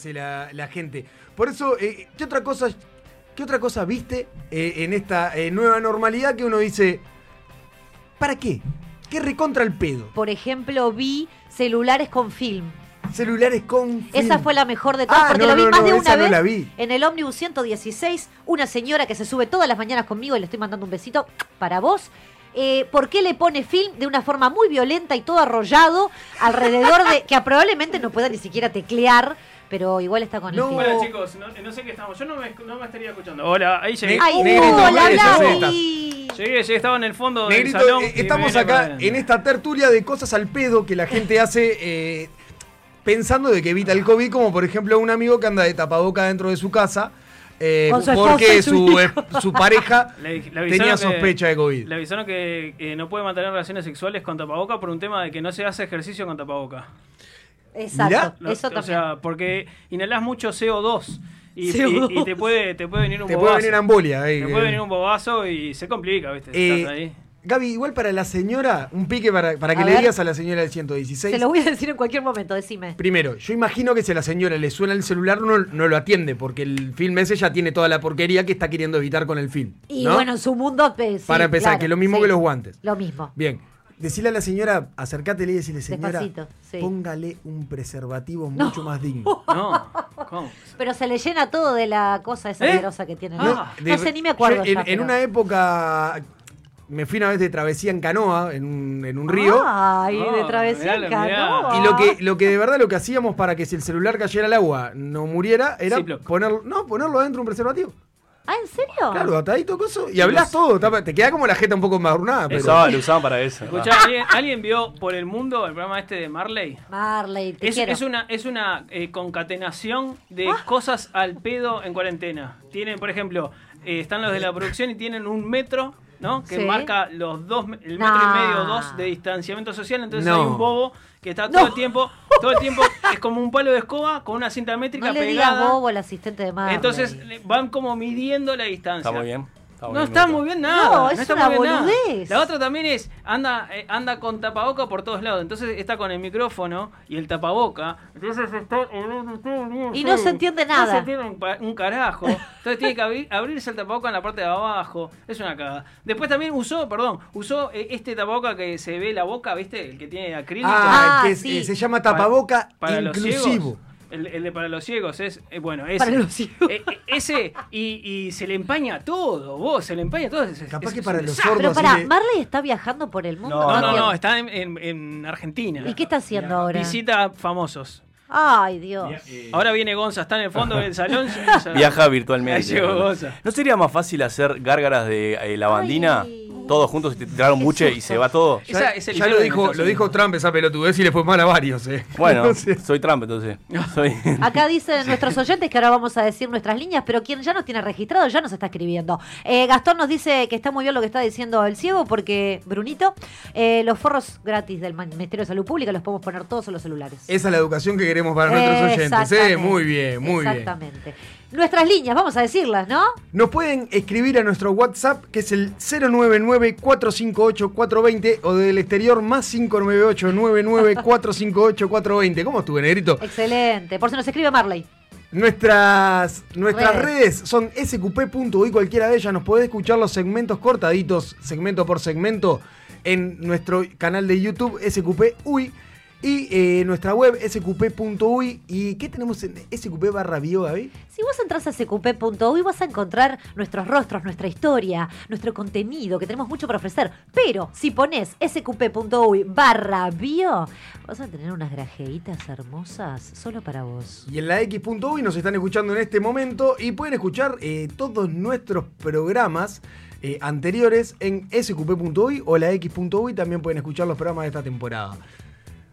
hace la, la gente. Por eso, eh, ¿qué otra cosa, qué otra cosa viste eh, en esta eh, nueva normalidad que uno dice, ¿para qué? ¿Qué recontra el pedo? Por ejemplo, vi celulares con film. Celulares con... Esa film. fue la mejor de todas, Ah, porque no, lo vi no, más no, de esa una no vez. la vi. En el ómnibus 116, una señora que se sube todas las mañanas conmigo y le estoy mandando un besito para vos. Eh, ¿Por qué le pone film de una forma muy violenta y todo arrollado alrededor de que probablemente no pueda ni siquiera teclear, pero igual está con el film? Hola chicos, no, no sé qué estamos. Yo no me, no me estaría escuchando. Hola, ahí llegué. ¡Ay, Negrito, hola, Blasi! Llegué, llegué, estaba en el fondo Negrito, del salón. eh, estamos acá en esta tertulia de cosas al pedo que la gente hace eh, pensando de que evita el COVID, como por ejemplo un amigo que anda de tapaboca dentro de su casa. eh, su porque su su, su pareja Le, tenía que- sospecha de COVID. Le avisaron que, que no puede mantener relaciones sexuales con tapaboca por un tema de que no se hace ejercicio con tapaboca. Exacto, eso o también. sea, porque inhalás mucho CO2 y, CO2. y- y te, puede, te puede venir un Te bobazo. puede venir embolia. ahí, Te puede venir un bobazo y se complica, ¿viste? Eh, Estás ahí. Gaby, igual para la señora, un pique para, para que A le ver. digas a la señora del 116. Se lo voy a decir en cualquier momento, decime. Primero, yo imagino que si a la señora le suena el celular no, no lo atiende, porque el film ese ya tiene toda la porquería que está queriendo evitar con el film. Y ¿no? bueno, en su mundo. eh, sí, Para empezar, claro, que lo mismo sí. que los guantes. Lo mismo. Bien, decirle a la señora, acércatele y decirle, señora, Despacito, sí. póngale un preservativo No. mucho más digno. No, ¿cómo? Pero se le llena todo de la cosa esa ¿Eh? que tiene. Ah. No, de- no sé, ni me acuerdo. yo en, ya, en pero- una época me fui una vez de travesía en canoa, en un, en un río. Ay, de Ah, travesía en mirá, mirá. canoa. Y lo que, lo que de verdad lo que hacíamos para que si el celular cayera al agua no muriera era Ziploc. ponerlo, no, ponerlo adentro de un preservativo. Ah, ¿en serio? Claro, atadito coso. Y hablas todo. tapa- Te queda como la jeta un poco embarrunada, Lo pero. usaban, lo usaban para eso. Escuchá, ¿alguien, alguien vio por el mundo el programa este de Marley? Marley, te Es, quiero. es una, es una eh, concatenación de Ah. cosas al pedo en cuarentena. Tienen, por ejemplo, eh, están los de la producción y tienen un metro, ¿no? Que Sí. marca los dos, el metro Nah. y medio, dos de distanciamiento social. Entonces No. hay un bobo que está No. todo el tiempo, todo el tiempo es como un palo de escoba con una cinta métrica No le pegada. bobo al asistente de Marley. Entonces le- van como midiendo la distancia. Está muy bien. No bien, está muy bien nada. No, es está una muy bien nada. La otra también es, anda, eh, anda con tapaboca por todos lados. Entonces está con el micrófono y el tapaboca. Entonces está Y no se entiende No nada. se entiende un, carajo. Entonces tiene que abrir- abrirse el tapaboca en la parte de abajo. Es una cagada. Después también usó, perdón, usó eh, este tapaboca que se ve la boca, ¿viste? El que tiene acrílico. Ah, Ah, que sí. eh, se llama tapaboca Para inclusivo. El, el de para los ciegos es, eh, bueno, ese. Para los ciegos. Eh, eh, ese, y, y se le empaña todo, vos, se le empaña todo. Es- Capaz es- que para los. Pero sordos. pará, así de- Marley está viajando por el mundo. No, No, no, no, está en, en- en Argentina. ¿Y qué está haciendo ahora? Visita a famosos. Ay, Dios. Ahora viene Gonza, está en el fondo del salón. Viaja virtualmente. Ahí llegó Gonza. ¿No sería más fácil hacer gárgaras de eh, lavandina? Ay. Todos juntos y te tiraron buche y se va todo. Esa Ya, lo dijo, lo dijo. Trump esa pelotudez y le fue mal a varios, eh. Bueno, Entonces- soy Trump entonces. Soy... Acá dicen nuestros oyentes que ahora vamos a decir nuestras líneas, pero quien ya nos tiene registrado ya nos está escribiendo. Eh, Gastón nos dice que está muy bien lo que está diciendo el ciego, porque, Brunito, eh, los forros gratis del Ministerio de Salud Pública los podemos poner todos en los celulares. Esa es la educación que queremos para nuestros oyentes. ¿eh? Muy bien, muy bien. Exactamente. Nuestras líneas, vamos a decirlas, ¿no? Nos pueden escribir a nuestro WhatsApp, que es el 099-458-420, o del exterior más 598-99-458-420. ¿Cómo estuve, negrito? Excelente. Por si nos escribe Marley. Nuestras, nuestras Redes. redes. son sqp.uy, cualquiera de ellas. Nos podés escuchar los segmentos cortaditos, segmento por segmento, en nuestro canal de YouTube, sqp.uy. Y eh, nuestra web, sqp.uy. ¿Y qué tenemos en sqp barra bio, Gaby? Si vos entras a sqp.uy vas a encontrar nuestros rostros, nuestra historia, nuestro contenido, que tenemos mucho para ofrecer. Pero si pones sqp.uy barra bio, vas a tener unas grajeitas hermosas solo para vos. Y en la X.uy nos están escuchando en este momento y pueden escuchar eh, todos nuestros programas eh, anteriores en sqp.uy o la X.uy. También pueden escuchar los programas de esta temporada.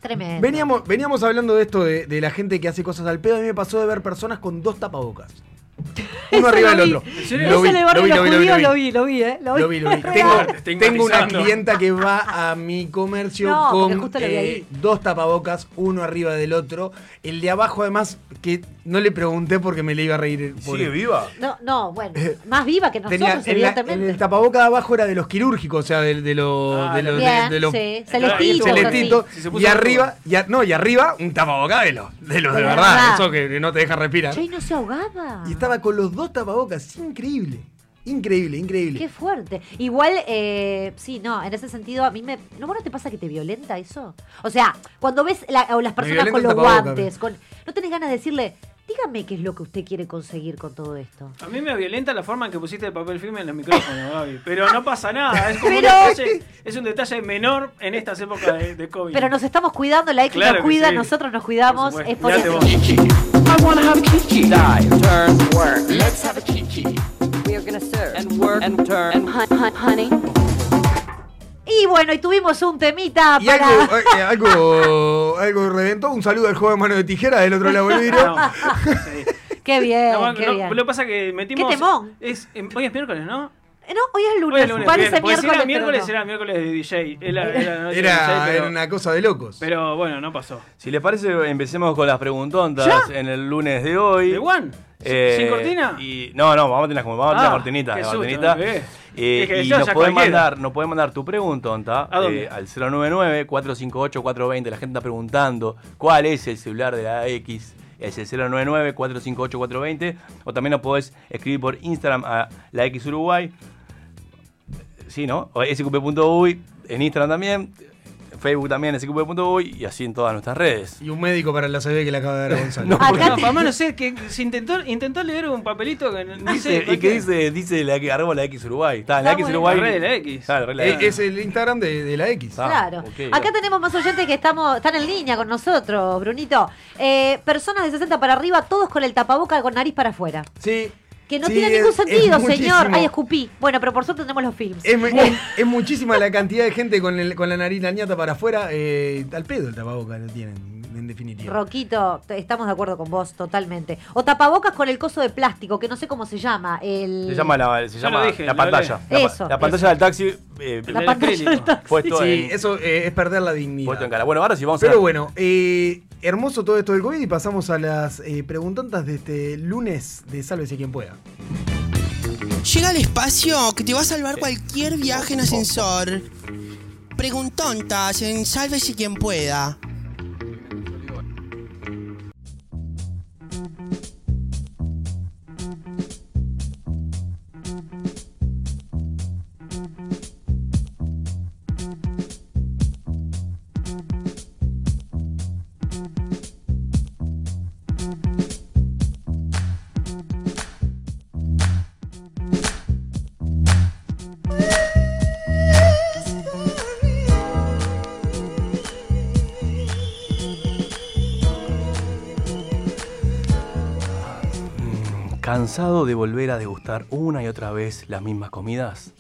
Tremendo. Veníamos, veníamos hablando de esto, de, de la gente que hace cosas al pedo. A mí me pasó de ver personas con dos tapabocas. Uno Eso arriba del otro. Lo vi, Ese de lo barrio vi, lo vi, lo vi, judíos lo lo vi. vi, lo vi, ¿eh? Lo vi, lo vi. Tengo, una clienta que va a mi comercio No, con eh, dos tapabocas, uno arriba del otro. El de abajo, además, que No le pregunté porque me le iba a reír. ¿Sigue viva? No, no, bueno, más viva que nosotros, Tenía, en, la- en evidentemente. el tapaboca de abajo era de los quirúrgicos, o sea, de, de los Ah, de los- de- Bien, de los sí, celestito. Sí, y arriba, y a- no, y arriba un tapaboca de los de los de, De verdad, verdad. eso que no te deja respirar. Che, y no se ahogaba. Y estaba con los dos tapabocas, increíble. Increíble, increíble. Qué fuerte. Igual, eh, sí, no, en ese sentido, a mí me. ¿No, vos no te pasa que te violenta eso? O sea, cuando ves la- o las personas con los guantes, con, no tenés ganas de decirle, dígame qué es lo que usted quiere conseguir con todo esto. A mí me violenta la forma en que pusiste el papel film en el micrófono, Gaby. Pero no pasa nada. Es, como Pero- un detalle, es un detalle menor en estas épocas de, de COVID. Pero nos estamos cuidando, la X Claro nos cuida, sí. nosotros nos cuidamos. Por Es por eso. I wanna have kiki. Die, turn, work. Let's have a kiki. We are gonna serve and work and turn and honey. Y bueno, y tuvimos un temita Y para. algo, eh, algo, algo reventó. Un saludo al joven mano de tijera del otro lado del vidrio. No, sí. Qué bien, No, qué no, bien. Lo que pasa es que metimos. Qué temón. Es, em, hoy es miércoles, ¿no? Eh, No, hoy es Hoy lunes, es lunes. parece bien, porque si miércoles. era miércoles, no. era miércoles de DJ. Era, era, Era, DJ, pero, era una cosa de locos. pero bueno, no pasó. Si les parece, empecemos con las preguntontas ¿Ya? en el lunes de hoy. ¿De One? Eh, ¿Sin cortina? Y, no, no, vamos a tener, como, vamos a tener Ah, cortinita. la cortinita. Eh, y nos pueden, mandar, nos pueden mandar tu preguntonta eh, al 099-458-420. La gente está preguntando cuál es el celular de la X. Es el 099-458-420. O también nos podés escribir por Instagram a la X Uruguay. Sí, ¿no? O sqp.uy. En Instagram también. Facebook también, sqp.uy. Y así en todas nuestras redes. Y un médico para la CB que le acaba de dar a Gonzalo. No, Acá No, más no sé, que se intentó, intentó leer un papelito que no Dice, sé. y que dice, dice la, que arroba la X Uruguay. Está, la Está X bueno. Uruguay. La red de la X. Claro, la red de la Eh, X. es el Instagram de, de la X. Ah, Claro. ok, Acá bueno. tenemos más oyentes que estamos, están en línea con nosotros, Brunito. Eh, personas de 60 para arriba, todos con el tapaboca con nariz para afuera. Sí. Que no Sí, tiene es- ningún es sentido, señor. Ay, escupí. Bueno, pero por suerte tenemos los films. Es, es- es muchísima la cantidad de gente con, el- con la nariz lañata para afuera. Eh, al pedo el tapaboca lo tienen, en definitiva. Roquito, estamos de acuerdo con vos, totalmente. O tapabocas con el coso de plástico, que no sé cómo se llama. El... Se llama la, se Yo llama lo dije, la pantalla. La, Eso, la pantalla eso. del taxi eh, La pantalla del taxi. puesto, Sí, en, eso eh, es perder la dignidad. puesto en cara. Bueno, ahora sí vamos a Pero bueno, eh, hermoso todo esto del COVID y pasamos a las eh, preguntantas de este lunes de Sálvese quien pueda. Llega al espacio que te va a salvar cualquier viaje en ascensor. Preguntontas en Sálvese quien pueda. ¿Cansado de volver a degustar una y otra vez las mismas comidas?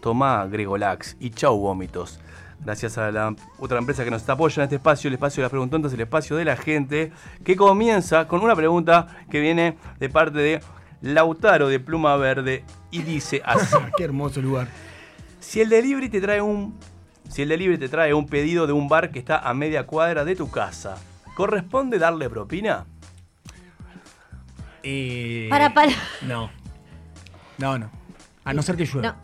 Toma Gregolax y chau vómitos. Gracias a la otra empresa que nos apoyando en este espacio, el espacio de las preguntantes, el espacio de la gente, que comienza con una pregunta que viene de parte de Lautaro de Pluma Verde y dice así. Qué hermoso lugar. Si el delivery te trae un si el delivery te trae un pedido de un bar que está a media cuadra de tu casa, ¿corresponde darle propina? Eh, Para, para. No. No, no. A no ser que llueva. No.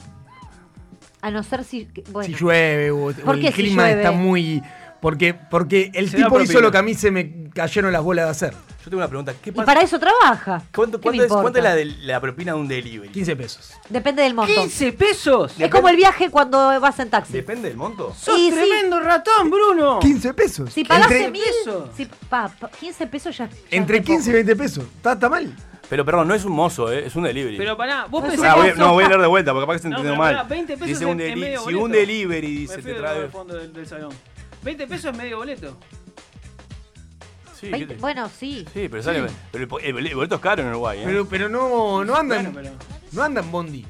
A no ser si. Bueno. Si llueve o, o ¿Por el si clima llueve? está muy. Porque, porque el Se tipo hizo lo que a mí se me cayeron las bolas de hacer. Yo tengo una pregunta, ¿qué Y pasa? para eso trabaja. ¿Cuánto, ¿Qué me cuánto es, cuánto es la, de, la propina de un delivery? 15 pesos. Depende del monto. ¡15 pesos! Es como el viaje cuando vas en taxi. ¿Depende del monto? ¡Sos Y sí. tremendo ratón, Bruno! 15 pesos. Si pagaste entre, mil, pesos. si, pa- pa- 15 pesos ya. ya entre es 15 y poco. 20 pesos. ¿Está, mal? Pero perdón, no es un mozo, ¿eh? es un delivery. Pero pará, vos No, pensás Ah, voy- que... no, voy a leer de vuelta porque capaz que se No, entendió pero mal. pará, 20 pesos Dice un deli- medio si boleto. un delivery Me dice fui te del trae... fondo del, del salón. 20 pesos es medio boleto. Sí, ¿qué 20 te- bueno, sí. sí, pero sale... Pero el, boleto es caro en Uruguay, ¿eh? Pero, pero no, no andan. Bueno, pero... No andan bondi.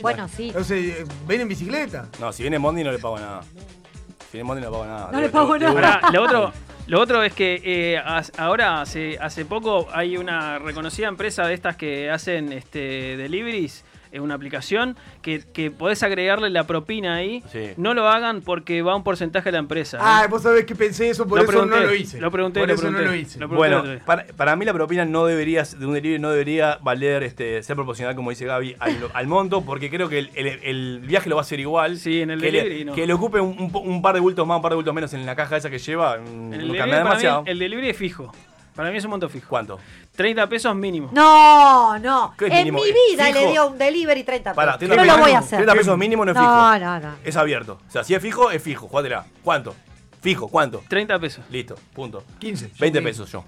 Bueno, sí. O sea, eh, ven en bicicleta. No, si viene Mondi no le pago nada. Si viene Mondi no le pago nada. No le pago nada. Lo otro, lo otro es que eh, ahora hace, hace poco hay una reconocida empresa de estas que hacen este, deliveries es una aplicación que, que podés agregarle la propina ahí. Sí. No lo hagan porque va un porcentaje de la empresa. ¿eh? Ah, vos sabés que pensé eso, por Lo eso pregunté, no lo hice. lo pregunté, por lo eso pregunté. no lo hice. Lo pregunté Bueno, para, para mí la propina no debería, de un delivery no debería valer, este, ser proporcional, como dice Gaby, al, al monto, porque creo que el, el- el viaje lo va a hacer igual. Sí, en el que le, delivery no. que le ocupe un, un po- un par de bultos más, un par de bultos menos en la caja esa que lleva, mm, En el delivery, mí, demasiado. el delivery es fijo. Para mí es un monto fijo. ¿Cuánto? 30 pesos mínimo. No, no. ¿Qué es En mínimo? mi vida ¿Fijo? le dio un delivery 30 Pará, pesos. 30 No lo voy a hacer. 30 pesos mínimo no es fijo. No, no, no. Es abierto. O sea, si es fijo, es fijo. Jugátela. ¿Cuánto? Fijo, ¿cuánto? 30 pesos. Listo, punto. 15. 20 Sí. pesos yo.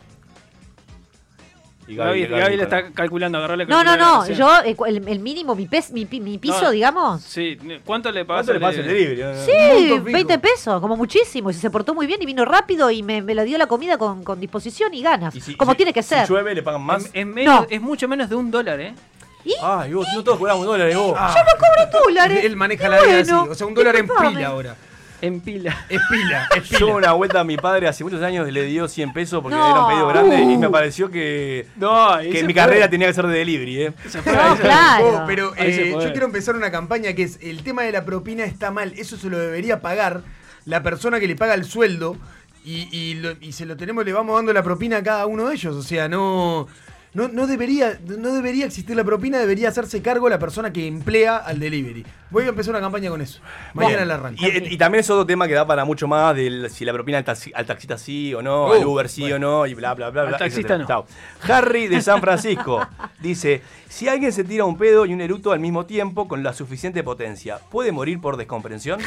Y Gaby, Gaby- Gaby le está calculando, agarrarle No, no, no. Yo, el, el mínimo, mi, pes- mi, pi- mi piso, No. digamos. Sí, ¿cuánto le pagas ¿Cuánto le pasa el delivery? Sí, Monto fijo. 20 pesos, como muchísimo. Y si se portó muy bien y vino rápido y me, me lo dio la comida con, con disposición y ganas. Y si- como si- tiene que si ser. llueve, le pagan más. Es, No. es mucho menos de un dólar, ¿eh? Ay, vos, si no todos cobramos dólares, vos. Ah, dólares. Él maneja la vida bueno. así. O sea, un dólar en pila ahora. En pila. Es pila, es Yo pila. una vuelta a mi padre hace muchos años le dio 100 pesos porque No. era un pedido grande y Uh. me pareció que, No, que mi fue. carrera tenía que ser de delivery, ¿eh? Se fue, No, claro. Oh, pero eh, yo quiero empezar una campaña que es el tema de la propina está mal. Eso se lo debería pagar la persona que le paga el sueldo y, y lo- y se lo tenemos, le vamos dando la propina a cada uno de ellos. O sea, no, no, no debería, no debería existir la propina, debería hacerse cargo la persona que emplea al delivery. Voy a empezar una campaña con eso. Mañana la arranco. Y, y también es otro tema que da para mucho más del si la propina al, taxi- al taxista sí o no, Uh, al Uber sí o no, y bla, bla, bla. Al bla, taxista no. Chao. Harry de San Francisco dice: Si alguien se tira un pedo y un eructo al mismo tiempo con la suficiente potencia, ¿puede morir por descomprensión?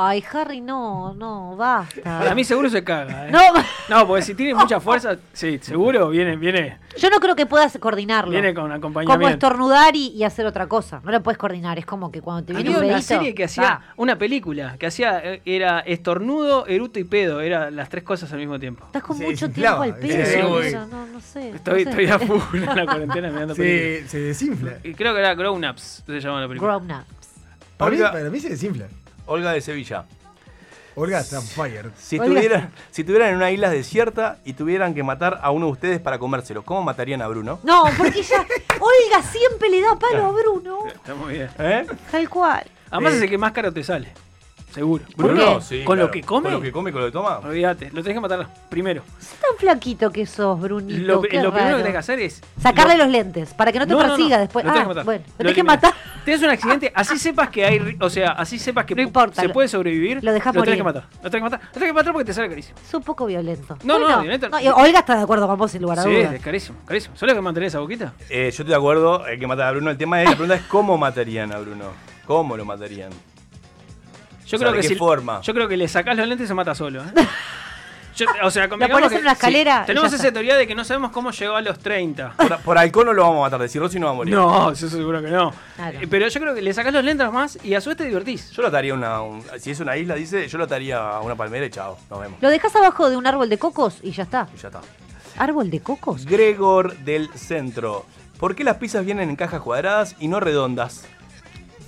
Ay, Harry, no, no, basta. Para mí seguro se caga, ¿eh? No, No, porque si tiene mucha fuerza, sí, seguro viene, viene, yo no creo que puedas coordinarlo. viene con como acompañamiento. estornudar y, y hacer otra cosa. No lo puedes coordinar. Es como que cuando te viene Había un una serie que hacía, ah, una película, que hacía, eh, era estornudo, eruto y pedo, era las tres cosas al mismo tiempo. Estás con mucho tiempo al pedo. sí, no, no, no sé. Estoy, no sé. estoy a full en la cuarentena mirando películas. Se, desinfla. Y creo que era Grown Ups, se llama la película. Grown ups. Para mí, para mí se desinfla. Olga de Sevilla. Olga está fire. Si Olga. estuvieran, si estuvieran en una isla desierta y tuvieran que matar a uno de ustedes para comérselo, ¿cómo matarían a Bruno? No, porque ya. Olga siempre le da palo a Bruno. Está muy bien. ¿Eh? Tal cual. Además Eh. es el que más caro te sale. Seguro. ¿Por Bruno, sí. ¿Con lo que come? ¿Con lo que come, con lo que toma? Olvídate, lo tenés que matar primero. Es tan flaquito que sos, Brunito. Lo, qué lo primero que tenés que hacer es. Sacarle lo- los lentes para que no te No, no, persiga no, después. lo tenés Ah, que matar. bueno, Lo lo tenés que matar. Tienes un accidente, así sepas que hay. O sea, así sepas que No importa, se lo- puede sobrevivir. lo dejás tenés que matar. Lo tenés que matar. Lo tenés que matar porque te sale carísimo. Es un poco violento. No, no, Bueno, violento. y Olga está de acuerdo con vos sin lugar a Sí, dudas. es carísimo, carísimo. ¿Solo que mantener esa boquita? Eh, yo estoy de acuerdo, hay que matar a Bruno. El tema es, la pregunta es cómo matarían a Bruno. ¿Cómo lo matarían? Yo creo ¿de que qué si. forma? Yo creo que le sacás los lentes y se mata solo. ¿eh? Yo- o sea, Lo pones en una escalera Tenemos esa teoría de que no sabemos cómo llegó a los 30. Por, por halcón no lo vamos a matar, de cirrosis no va a morir. No, eso seguro que no. Claro. Eh, Pero yo creo que le sacás los lentes más y a su vez te divertís. Yo lo ataría a una. un- si es una isla, dice, yo lo ataría a una palmera y chao, nos vemos. Lo dejas abajo de un árbol de cocos y ya está. Y ya está. ¿Árbol de cocos? Gregor del Centro. ¿Por qué las pizzas vienen en cajas cuadradas y no redondas?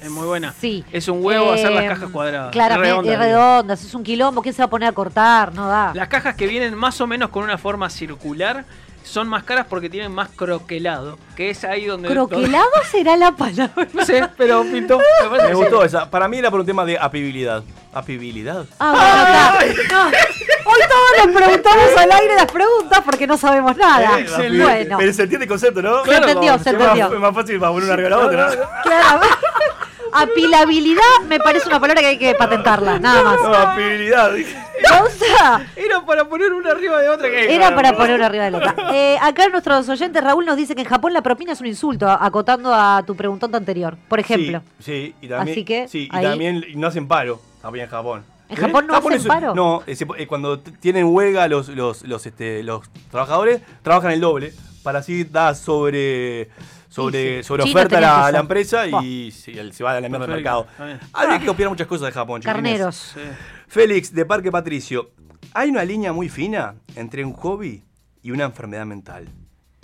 Es muy buena. Sí. Es un huevo hacer las Eh, cajas cuadradas. Claramente, Redondas, redondas. Es un quilombo. ¿Quién se va a poner a cortar? No da. Las cajas que vienen más o menos con una forma circular son más caras porque tienen más croquelado. Que es ahí donde. ¿Croquelado será la palabra? no sé, pero pintó. Me gustó esa. Para mí era por un tema de apibilidad. ¿Apibilidad? Ah, bueno. No. Hoy todos nos preguntamos al aire las preguntas porque no sabemos nada. Eh, excelente. bueno, Pero se entiende el concepto, ¿no? se entendió, se Es más, entendió. es más fácil para poner una arriba de la otra. Claro. Apilabilidad me parece una palabra que hay que patentarla, nada más. No, apibilidad. dije. Pausa. Era para poner una arriba de otra que. Era para poner una arriba de la otra. Eh, acá nuestros oyentes, Raúl nos dice que en Japón la propina es un insulto, acotando a tu preguntón anterior, por ejemplo. Sí, sí, y también, Así que, sí, y ahí- también no hacen paro también en Japón. ¿En Japón no hacen es- paro? No, eh, se- eh, cuando tienen huelga los, los, los, este, los trabajadores, trabajan el doble para así dar sobre, sobre, Sí, sobre China oferta a la, empresa Buah. y sí, él se va a la mierda del mercado. Habría que copiar muchas cosas de Japón, chiquilines. Carneros. Sí. Félix, de Parque Patricio. Hay una línea muy fina entre un hobby y una enfermedad mental.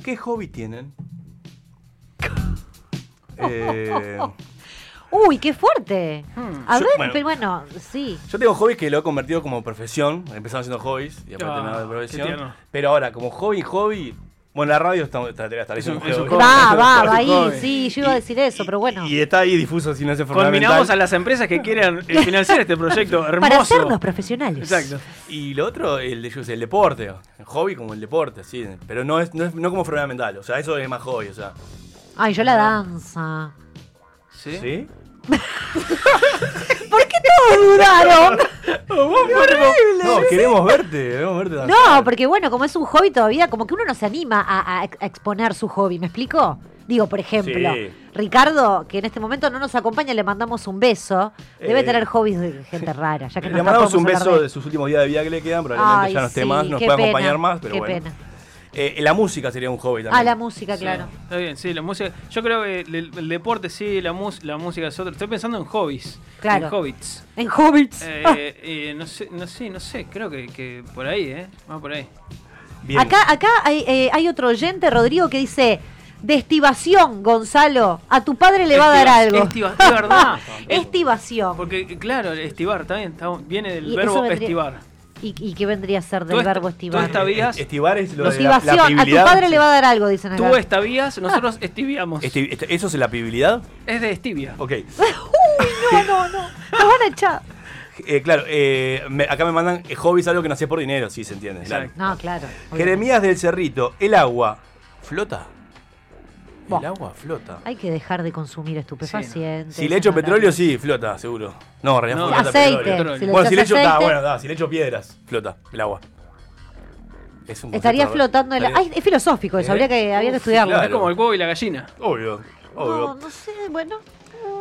¿Qué hobby tienen? Eh, Uy, qué fuerte. A Yo- ver, bueno. pero bueno, sí. yo tengo hobbies que lo he convertido como profesión. Empezaron siendo hobbies y después Ah, terminaron de profesión. Pero ahora, como hobby, hobby, Bueno, la radio está, está, está, está Es un- un es un juego. hobby. Va, va, va Joven. ahí. Sí, yo iba a decir eso, pero bueno. Y está ahí difuso sin fundamental. Combinamos a las empresas que quieran eh, financiar este proyecto hermoso. Para hacernos profesionales. Exacto. Y lo otro, el, de- yo qué sé, el deporte. El hobby como el deporte, sí. Pero no es, no es no como fundamental. O sea, eso es más hobby, o sea. Ay, yo la danza. ¿Sí? ¿Sí? ¿Por qué todos dudaron? No, queremos verte, queremos verte. No, porque bueno, como es un hobby todavía, como que uno no se anima a, a ex- a exponer su hobby, ¿me explico? Digo, por ejemplo, Sí. Ricardo, que en este momento no nos acompaña, le mandamos un beso. Debe Eh, tener hobbies de gente rara, ya que no Le mandamos un beso de de- sus últimos días de vida que le quedan, probablemente Ay, ya no esté sí, más, nos puede pena, acompañar más, pero qué bueno. pena. Eh, la música sería un hobby también. Ah, la música, claro. Está bien, sí, la música. Yo creo que el, el deporte sí, la, mus- la música es otro. Estoy pensando en hobbies. Claro. En hobbits. En hobbits. Eh, Ah. eh, no sé, no sé, no sé. Creo que, que por ahí, ¿eh? Va por ahí. Bien. Acá, acá hay, eh, hay otro oyente, Rodrigo, que dice. Destivación, Gonzalo. A tu padre le va a dar algo. estiva- es verdad. Estivación. Porque, claro, estivar también está- viene del Y verbo estivar. ¿Y, y qué vendría a ser del Tú esta- verbo tú estivar? ¿Estavías? Estivar es lo de la, la. A tu pibilidad. padre le va a dar algo, dicen acá. Tú estavías, nosotros estiviamos. Esti- este- ¿Eso es la pibilidad? Es de estivia. Ok. Uy, no, no, no. Nos van a echar. Eh, claro, eh, me- acá me mandan eh, hobbies algo que no haces por dinero, sí se entiende. claro. No, claro. Jeremías del Cerrito, el agua flota. El agua flota. Hay que dejar de consumir estupefacientes. Si le echo petróleo, sí, flota, seguro. No, en realidad No. flota Aceite. petróleo. Si bueno, si le echo, da, aceite- bueno, da, si le echo piedras, flota el agua. Es un Estaría flotando el... Ay, es filosófico eso, ¿Eh? habría que, habría que estudiarlo. claro. Es como el huevo y la gallina. Obvio, obvio. No, no sé, bueno.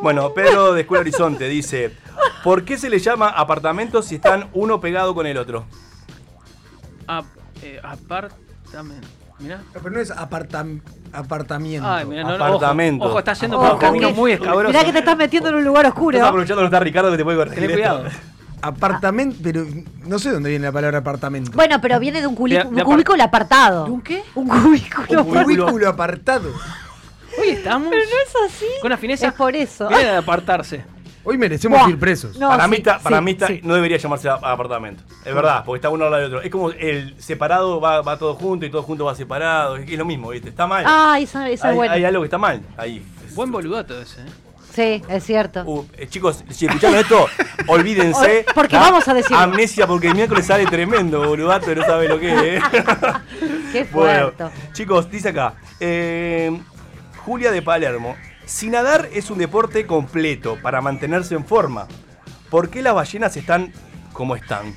Bueno, Pedro de Escuela Horizonte dice: ¿Por qué se le llama apartamentos si están uno pegado con el otro? Eh, apartamento. Mirá. No, Pero no es apartam- apartamiento. Ay, mirá, no, no, Apartamento. Ojo, ojo, está yendo por un camino muy escabroso. Mirá que te estás metiendo en un lugar Estás oscuro. aprovechando no está Ricardo que te puede corregir. Esto. cuidado. Apartamento, pero no sé dónde viene la palabra apartamento. Bueno, pero viene de un, culi- De- de un apar- cubículo apartado. ¿De un qué? Un cubículo Un cubículo apartado. Hoy estamos Pero no es así. con una fineza. Es por eso. Viene de apartarse. Hoy merecemos Buah. ir presos. No, para sí, mí, está- para sí, mí está- sí. no debería llamarse apartamento. Es verdad, porque está uno al lado del otro. Es como el separado va, va todo junto y todo junto va separado. Es, es lo mismo, ¿viste? Está mal. Ah, esa, esa hay, es buena. hay algo que está mal ahí. Buen boludato ese, ¿eh? Sí, es cierto. Uh, eh, chicos, si escucharon esto, olvídense. Porque vamos a decirlo. Amnesia, porque el miércoles sale tremendo, boludato, no sabe lo que es. ¿eh? Qué Bueno, fuerte. chicos, dice acá. eh, Julia de Palermo. Si nadar es un deporte completo para mantenerse en forma, ¿por qué las ballenas están como están?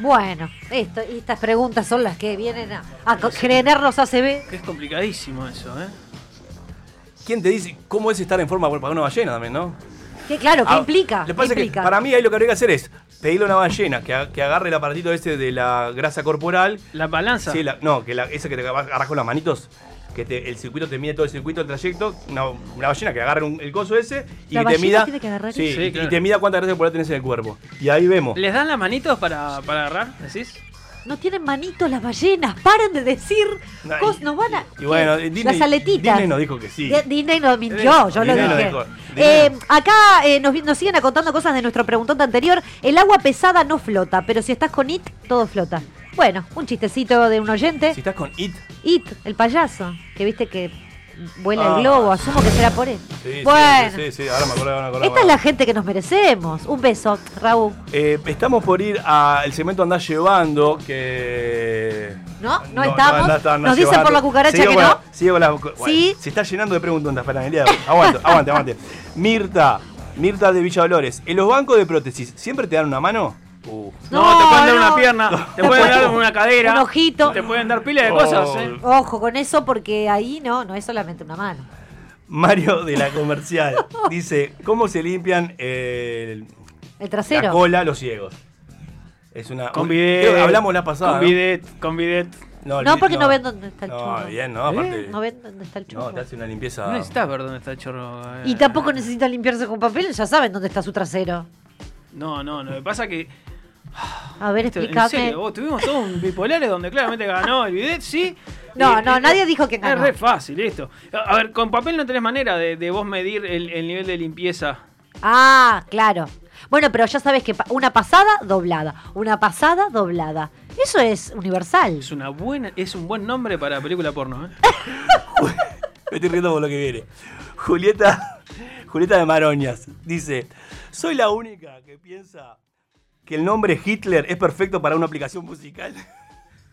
Bueno, esto, estas preguntas son las que vienen a, a co- generar los ACB. Que es complicadísimo eso, ¿eh? ¿Quién te dice cómo es estar en forma para una ballena también, no? Que claro, ¿qué Ah, implica? Lo que ¿Qué pasa es que implica? para mí ahí lo que habría que hacer es pedirle a una ballena que, agarre el aparatito ese de la grasa corporal. La balanza. Sí, la- no, que la, esa que te agarras con las manitos, que te- el circuito te mide todo el circuito del trayecto. Una, una ballena que agarre un- el coso ese y ¿La que te mida. tiene que agarrar sí, y- Sí, claro. y te mida cuánta grasa corporal tenés en el cuerpo. Y ahí vemos. ¿Les dan las manitos para, para agarrar? ¿Decís? No tienen manitos las ballenas, paren de decir No, cosas, nos van a... y bueno, las aletitas. Disney nos dijo que sí. Di- Disney nos mintió, yo lo Disney dije. dijo- Eh, acá eh, nos, nos siguen contando cosas de nuestro preguntón anterior. El agua pesada no flota, pero si estás con IT, todo flota. Bueno, un chistecito de un oyente. Si estás con IT. It, el payaso, que viste que vuela Ah. el globo, asumo que será por él. Sí, sí, bueno, sí, sí, ahora me acuerdo, ahora me acuerdo, esta es la gente que nos merecemos. Un beso, Raúl. Eh, estamos por ir al segmento Andás Llevando, que... No, no estamos. andá- andá Nos dicen por la cucaracha Sigo que con no. la- sigo con la- bueno, Sí. Se está llenando de preguntas para. Aguante, aguante, aguante. Mirta, Mirta de Villa Dolores. ¿En los bancos de prótesis siempre te dan una mano? Uh. No, No, te pueden dar no. una pierna, te pueden dar una cadera. Un ojito. Te pueden dar pila de Oh. cosas, ¿eh? Ojo con eso porque ahí no, no es solamente una mano. Mario de la Comercial dice, ¿cómo se limpian el- El la trasero. cola los ciegos? Es una... Con bidet. hablamos la pasada, Con ¿no? bidet, con bidet. No, No, porque no ven dónde está el No, chorro. bien, no, aparte... No ven dónde está el chorro. No, te hace una limpieza... No necesitas ver dónde está el chorro. eh. Y tampoco necesitan limpiarse con papel, ya saben dónde está su trasero. No, no, no. Lo que pasa que. A ver, explícame. serio, vos tuvimos todos un bipolares donde claramente ganó el bidet, sí. No, Eh, no, eh, nadie dijo que Es ganó. re fácil esto. A ver, con papel no tenés manera de, de vos medir el, el nivel de limpieza. Ah, claro. Bueno, pero ya sabes que una pasada doblada, una pasada doblada. Eso es universal. Es una buena, es un buen nombre para película porno, ¿eh? Me estoy riendo por lo que viene. Julieta, Julieta de Maroñas dice: Soy la única que piensa que el nombre Hitler es perfecto para una aplicación musical.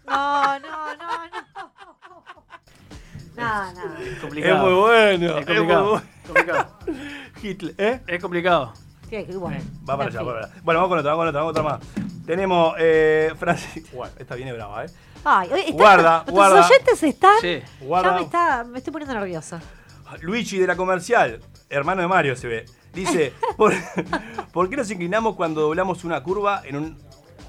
No, no, no, no. No, no. Es Es complicado. muy bueno. Es Es muy complicado. bueno. complicado. Hitler, ¿eh? Es complicado. Qué bueno. Va para allá, va para allá. Bueno, vamos con otra, vamos con otra, vamos con otra más. Tenemos eh, Francis. Bueno, esta viene brava, ¿eh? Ay, está- Guarda, guarda. oyentes están. Sí. Guarda. Ya me, está, me estoy poniendo nerviosa. Luigi de la comercial, hermano de Mario se ve. Dice: ¿por, por qué nos inclinamos cuando doblamos una curva en un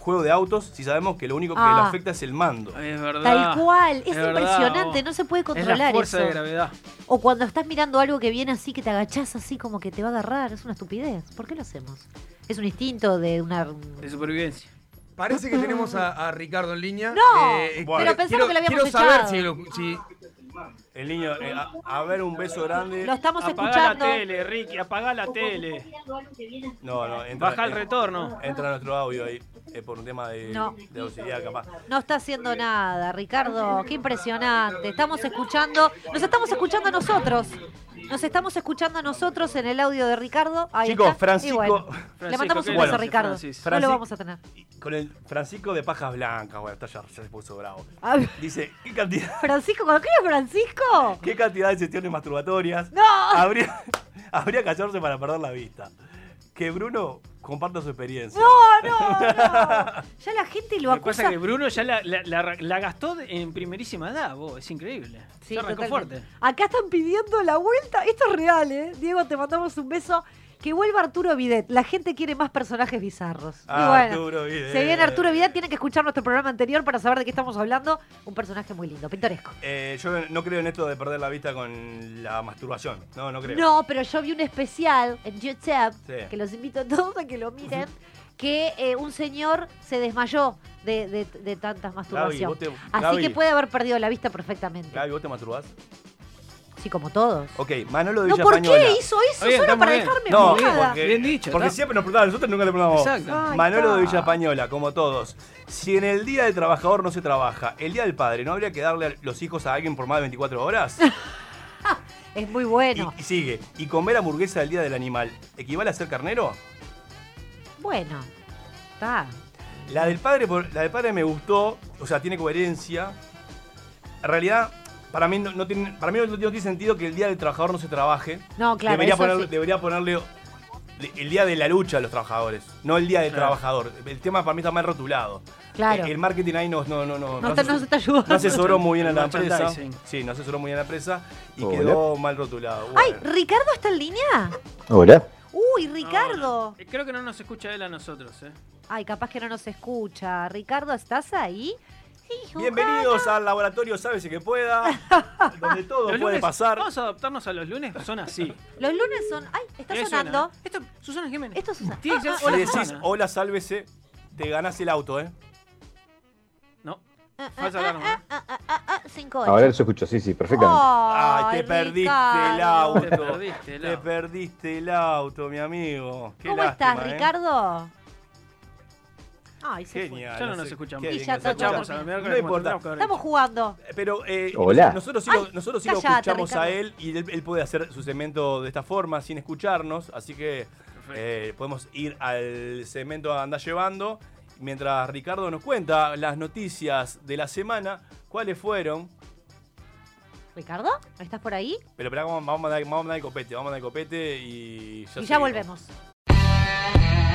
juego de autos si sabemos que lo único que Ah. lo afecta es el mando? Es verdad. Tal cual. Es, impresionante. No se puede Es la controlar fuerza eso. de gravedad. O cuando estás mirando algo que viene así, que te agachás así como que te va a agarrar. Es una estupidez. ¿Por qué lo hacemos? Es un instinto de una. De supervivencia. Parece que tenemos a, a Ricardo en línea. No, Eh, pero quiero- pensamos que lo habíamos Quiero saber echado. si, lo- si- El niño, eh, a, a ver, un beso grande. Lo estamos Apagá escuchando. la tele, Ricky, apagá la tele. No, no, entra, Baja el retorno. Entra nuestro audio ahí, eh, por un tema de, No. de auxiliar, capaz. No está haciendo nada, Ricardo. Qué impresionante. Estamos escuchando. Nos estamos escuchando nosotros. Nos estamos escuchando nosotros en el audio de Ricardo. Ahí Chicos, está. Francisco- Y bueno, Francisco, le mandamos ¿qué un beso a Ricardo. No lo vamos a tener. Con el Francisco de Pajas Blancas, bueno, está ya, ya se puso bravo. Dice, ¿qué cantidad, Francisco, ¿con qué es Francisco? qué cantidad de sesiones masturbatorias ¡No! habría, habría que hacerse para perder la vista? Que Bruno comparta su experiencia. No, no, no. Ya la gente lo Lo que pasa acusa. es que Bruno ya la, la- la- la gastó en primerísima edad, vos. Es increíble. Sí, arrancó totalmente. fuerte. Acá están pidiendo la vuelta. Esto es real, ¿eh? Diego, te mandamos un beso. Que vuelva Arturo Videt. La gente quiere más personajes bizarros. Y Ah, bueno, Arturo Videt. Se viene Arturo Videt. Tienen que escuchar nuestro programa anterior para saber de qué estamos hablando. Un personaje muy lindo, pintoresco. Eh, yo no creo en esto de perder la vista con la masturbación. No, no creo. No, pero yo vi un especial en YouTube, Sí. que los invito a todos a que lo miren, que eh, un señor se desmayó de, de, de tantas masturbación. te- Así Gaby. que puede haber perdido la vista perfectamente. Gaby, ¿vos te masturbás? Sí, como todos. Ok, Manolo de No, ¿por qué hizo eso Oye, está solo muy para bien. dejarme No, porque, Bien dicho, porque siempre nos preguntaban, nosotros nunca le preguntamos. Exacto. Ay, Manolo de está. Villa Española, como todos. Si en el Día del Trabajador no se trabaja, el Día del Padre, ¿no habría que darle a los hijos a alguien por más de 24 horas? Es muy bueno. Y, y sigue. ¿Y comer hamburguesa el Día del Animal equivale a ser carnero? Bueno, está. La del padre, por- la del padre me gustó, o sea, tiene coherencia. En realidad, para mí no, no tiene, para mí no, no tiene sentido que el día del trabajador no se trabaje. No, claro, debería, eso ponerle, sí. debería ponerle el día de la lucha a los trabajadores, no el día del Claro. trabajador. El tema para mí está mal rotulado. Claro. Eh, El marketing ahí no, no, no, no, No te- no se te. No asesoró muy bien a la empresa. Sí, no asesoró muy bien a la empresa y Hola. quedó mal rotulado. Ay, Bueno. ¿Ricardo está en línea? Hola. Uy, No, Ricardo. no. Eh, Creo que no nos escucha él a nosotros, ¿eh? Ay, capaz que no nos escucha. Ricardo, ¿estás ahí? Bienvenidos al laboratorio Sábese que pueda, donde todo Los puede lunes- pasar. Vamos a adaptarnos a los lunes, son así. Los lunes son. Ay, está ¿Qué sonando. suena? Esto, Susana Jiménez. Esto es Susana. Tiene que ser Ah, Si Hola, decís Susana. hola, sálvese, te ganás el auto, ¿eh? No. Ah, Falsa ah, alarma, ah, ah, ah, ah, ah, cinco ocho. Ahora se escucha, sí, sí, perfectamente. Ay, te perdiste el Ricardo. auto. Te perdiste el Te auto. perdiste el auto, mi amigo. Qué ¿Cómo lástima, estás, ¿eh? Ricardo? Ay, se fue. Genial. Ya no nos escuchamos. qué Y ya escuchamos. a miércoles No como importa. que Estamos jugando. Pero eh, Hola. nosotros sí, lo, Ay, nosotros sí lo cállate, escuchamos a Ricardo. él y él, él puede hacer su segmento de esta forma sin escucharnos, así que eh, podemos ir al segmento Anda Llevando mientras Ricardo nos cuenta las noticias de la semana, cuáles fueron. ¿Ricardo? ¿Estás por ahí? Pero espera, vamos, vamos a dar, vamos a dar el copete, vamos a dar el copete y ya y ya seguimos. volvemos.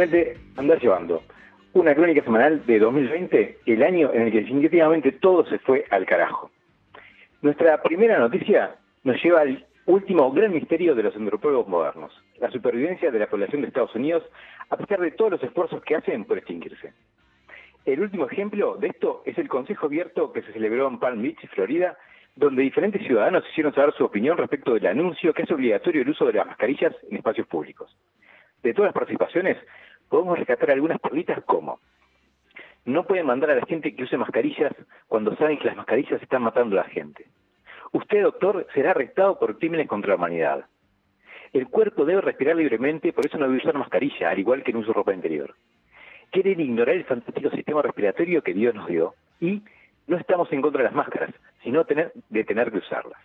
Finalmente Andar Llevando, una crónica semanal de 2020, el año en el que definitivamente todo se fue al carajo. Nuestra primera noticia nos lleva al último gran misterio de los antropólogos modernos, la supervivencia de la población de Estados Unidos a pesar de todos los esfuerzos que hacen por extinguirse. El último ejemplo de esto es el Consejo Abierto que se celebró en Palm Beach, Florida, donde diferentes ciudadanos hicieron saber su opinión respecto del anuncio que es obligatorio el uso de las mascarillas en espacios públicos. De todas las participaciones, podemos rescatar algunas perlitas como no pueden mandar a la gente que use mascarillas cuando saben que las mascarillas están matando a la gente. Usted, doctor, será arrestado por crímenes contra la humanidad. El cuerpo debe respirar libremente, por eso no debe usar mascarilla, al igual que no uso ropa interior. Quieren ignorar el fantástico sistema respiratorio que Dios nos dio y no estamos en contra de las máscaras, sino tener, de tener que usarlas.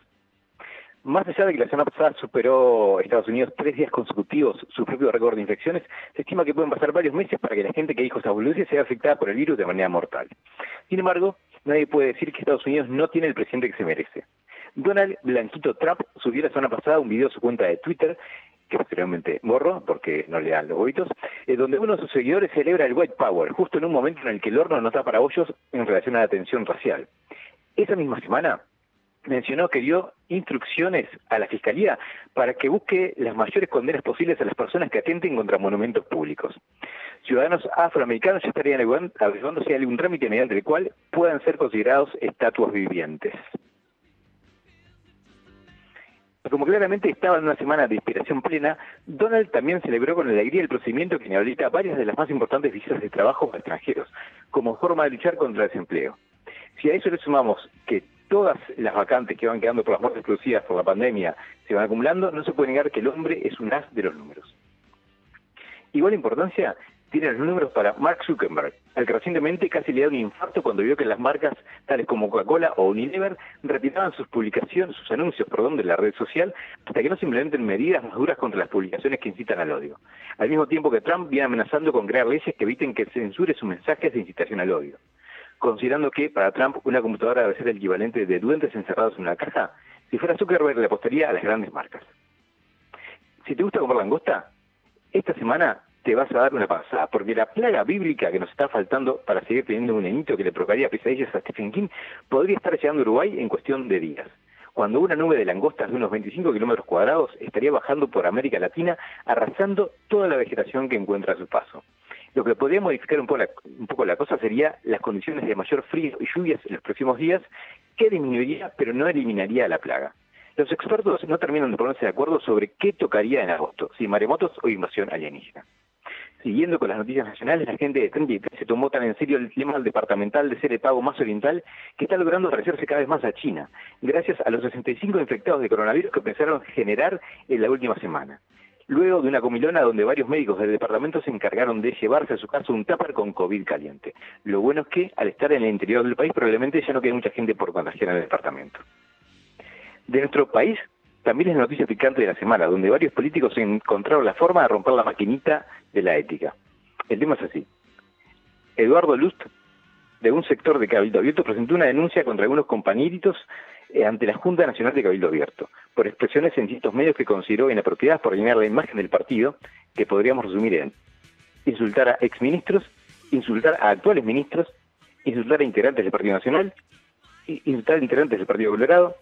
Más allá de que la semana pasada superó Estados Unidos tres días consecutivos su propio récord de infecciones, se estima que pueden pasar varios meses para que la gente que dijo esa boludeces sea afectada por el virus de manera mortal. Sin embargo, nadie puede decir que Estados Unidos no tiene el presidente que se merece. Donald Blanquito Trump subió la semana pasada un video a su cuenta de Twitter que posteriormente borró porque no le dan los huevitos, eh, donde uno de sus seguidores celebra el White Power, justo en un momento en el que el horno no está para bollos en relación a la tensión racial. Esa misma semana, mencionó que dio instrucciones a la Fiscalía para que busque las mayores condenas posibles a las personas que atenten contra monumentos públicos. Ciudadanos afroamericanos ya estarían averiguando si algún trámite mediante el cual puedan ser considerados estatuas vivientes. Como claramente estaba en una semana de inspiración plena, Donald también celebró con alegría el procedimiento que inhabilita varias de las más importantes visas de trabajo a extranjeros, como forma de luchar contra el desempleo. Si a eso le sumamos que todas las vacantes que van quedando por las muertes producidas por la pandemia se van acumulando, no se puede negar que el hombre es un as de los números. Igual importancia tienen los números para Mark Zuckerberg, al que recientemente casi le dio un infarto cuando vio que las marcas tales como Coca-Cola o Unilever retiraban sus publicaciones, sus anuncios, perdón, de la red social hasta que no se implementen medidas más duras contra las publicaciones que incitan al odio. Al mismo tiempo que Trump viene amenazando con crear leyes que eviten que censure sus mensajes de incitación al odio considerando que para Trump una computadora debe ser el equivalente de duendes encerrados en una caja, si fuera Zuckerberg le apostaría a las grandes marcas. Si te gusta comer langosta, esta semana te vas a dar una pasada, porque la plaga bíblica que nos está faltando para seguir teniendo un nenito que le provocaría pesadillas a Stephen King podría estar llegando a Uruguay en cuestión de días cuando una nube de langostas de unos 25 kilómetros cuadrados estaría bajando por América Latina, arrasando toda la vegetación que encuentra a su paso. Lo que podría modificar un poco, la, cosa sería las condiciones de mayor frío y lluvias en los próximos días, que disminuiría pero no eliminaría la plaga. Los expertos no terminan de ponerse de acuerdo sobre qué tocaría en agosto, si maremotos o invasión alienígena. Siguiendo con las noticias nacionales, la gente de 33 se tomó tan en serio el tema departamental de ser el pago más oriental que está logrando parecerse cada vez más a China, gracias a los 65 infectados de coronavirus que empezaron a generar en la última semana luego de una comilona donde varios médicos del departamento se encargaron de llevarse a su casa un tupper con COVID caliente. Lo bueno es que al estar en el interior del país probablemente ya no quede mucha gente por contagiar en el departamento. De nuestro país también es noticia picante de la semana, donde varios políticos encontraron la forma de romper la maquinita de la ética. El tema es así. Eduardo Lust, de un sector de Cabildo Abierto, presentó una denuncia contra algunos compañeritos ante la Junta Nacional de Cabildo Abierto, por expresiones en distintos medios que consideró inapropiadas por llenar la imagen del partido, que podríamos resumir en insultar a exministros, insultar a actuales ministros, insultar a integrantes del Partido Nacional, insultar a integrantes del Partido Colorado,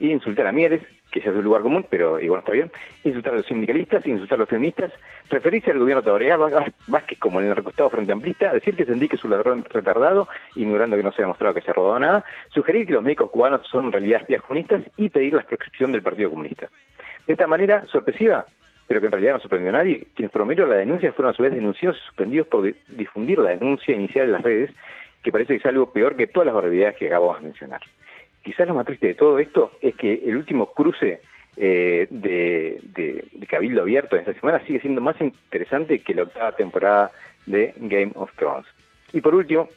y insultar a Mieres, que ya es un lugar común, pero igual está bien, insultar a los sindicalistas, insultar a los feministas, referirse al gobierno de Vázquez como en el recostado frente amplista, decir que Sendic es un ladrón retardado, ignorando que no se ha demostrado que se ha robado nada, sugerir que los médicos cubanos son en realidad espías comunistas y pedir la proscripción del Partido Comunista. De esta manera, sorpresiva, pero que en realidad no sorprendió a nadie, quienes promovieron la denuncia fueron a su vez denunciados y suspendidos por difundir la denuncia inicial en las redes, que parece que es algo peor que todas las barbaridades que acabamos de mencionar quizás lo más triste de todo esto es que el último cruce eh, de, Cabildo Abierto en esta semana sigue siendo más interesante que la octava temporada de Game of Thrones. Y por último,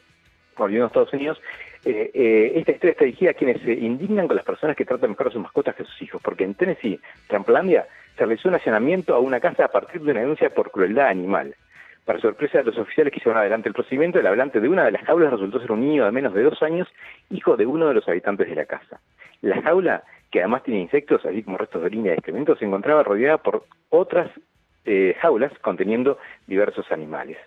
volviendo a Estados Unidos, eh, eh, esta historia está dirigida a quienes se indignan con las personas que tratan mejor a sus mascotas que a sus hijos, porque en Tennessee, Tramplandia, se realizó un allanamiento a una casa a partir de una denuncia por crueldad animal. Para sorpresa de los oficiales que llevaron adelante el procedimiento, el hablante de una de las jaulas resultó ser un niño de menos de dos años, hijo de uno de los habitantes de la casa. La jaula, que además tiene insectos, así como restos de orina y excrementos, se encontraba rodeada por otras eh, jaulas conteniendo diversos animales.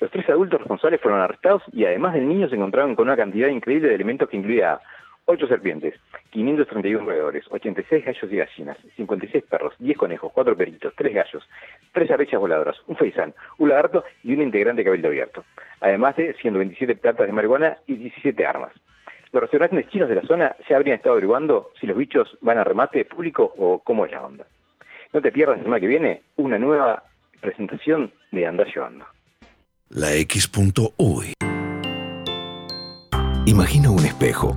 Los tres adultos responsables fueron arrestados y además del niño se encontraron con una cantidad increíble de elementos que incluía 8 serpientes, 531 roedores, 86 gallos y gallinas, 56 perros, 10 conejos, 4 peritos, 3 gallos, 3 ardillas voladoras, un faisán, un lagarto y un integrante de cabildo abierto, además de 127 plantas de marihuana y 17 armas. Los restaurantes chinos de la zona ya habrían estado averiguando si los bichos van a remate público o cómo es la onda. No te pierdas la semana que viene una nueva presentación de Andá Llevando. La X.UI. Imagina un espejo,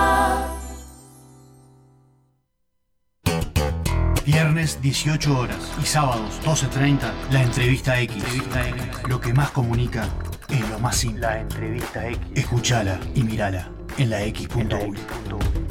Viernes 18 horas y sábados 12.30, la entrevista X. Lo que más comunica es lo más simple. La entrevista X. Escuchala y mirala en la X.U.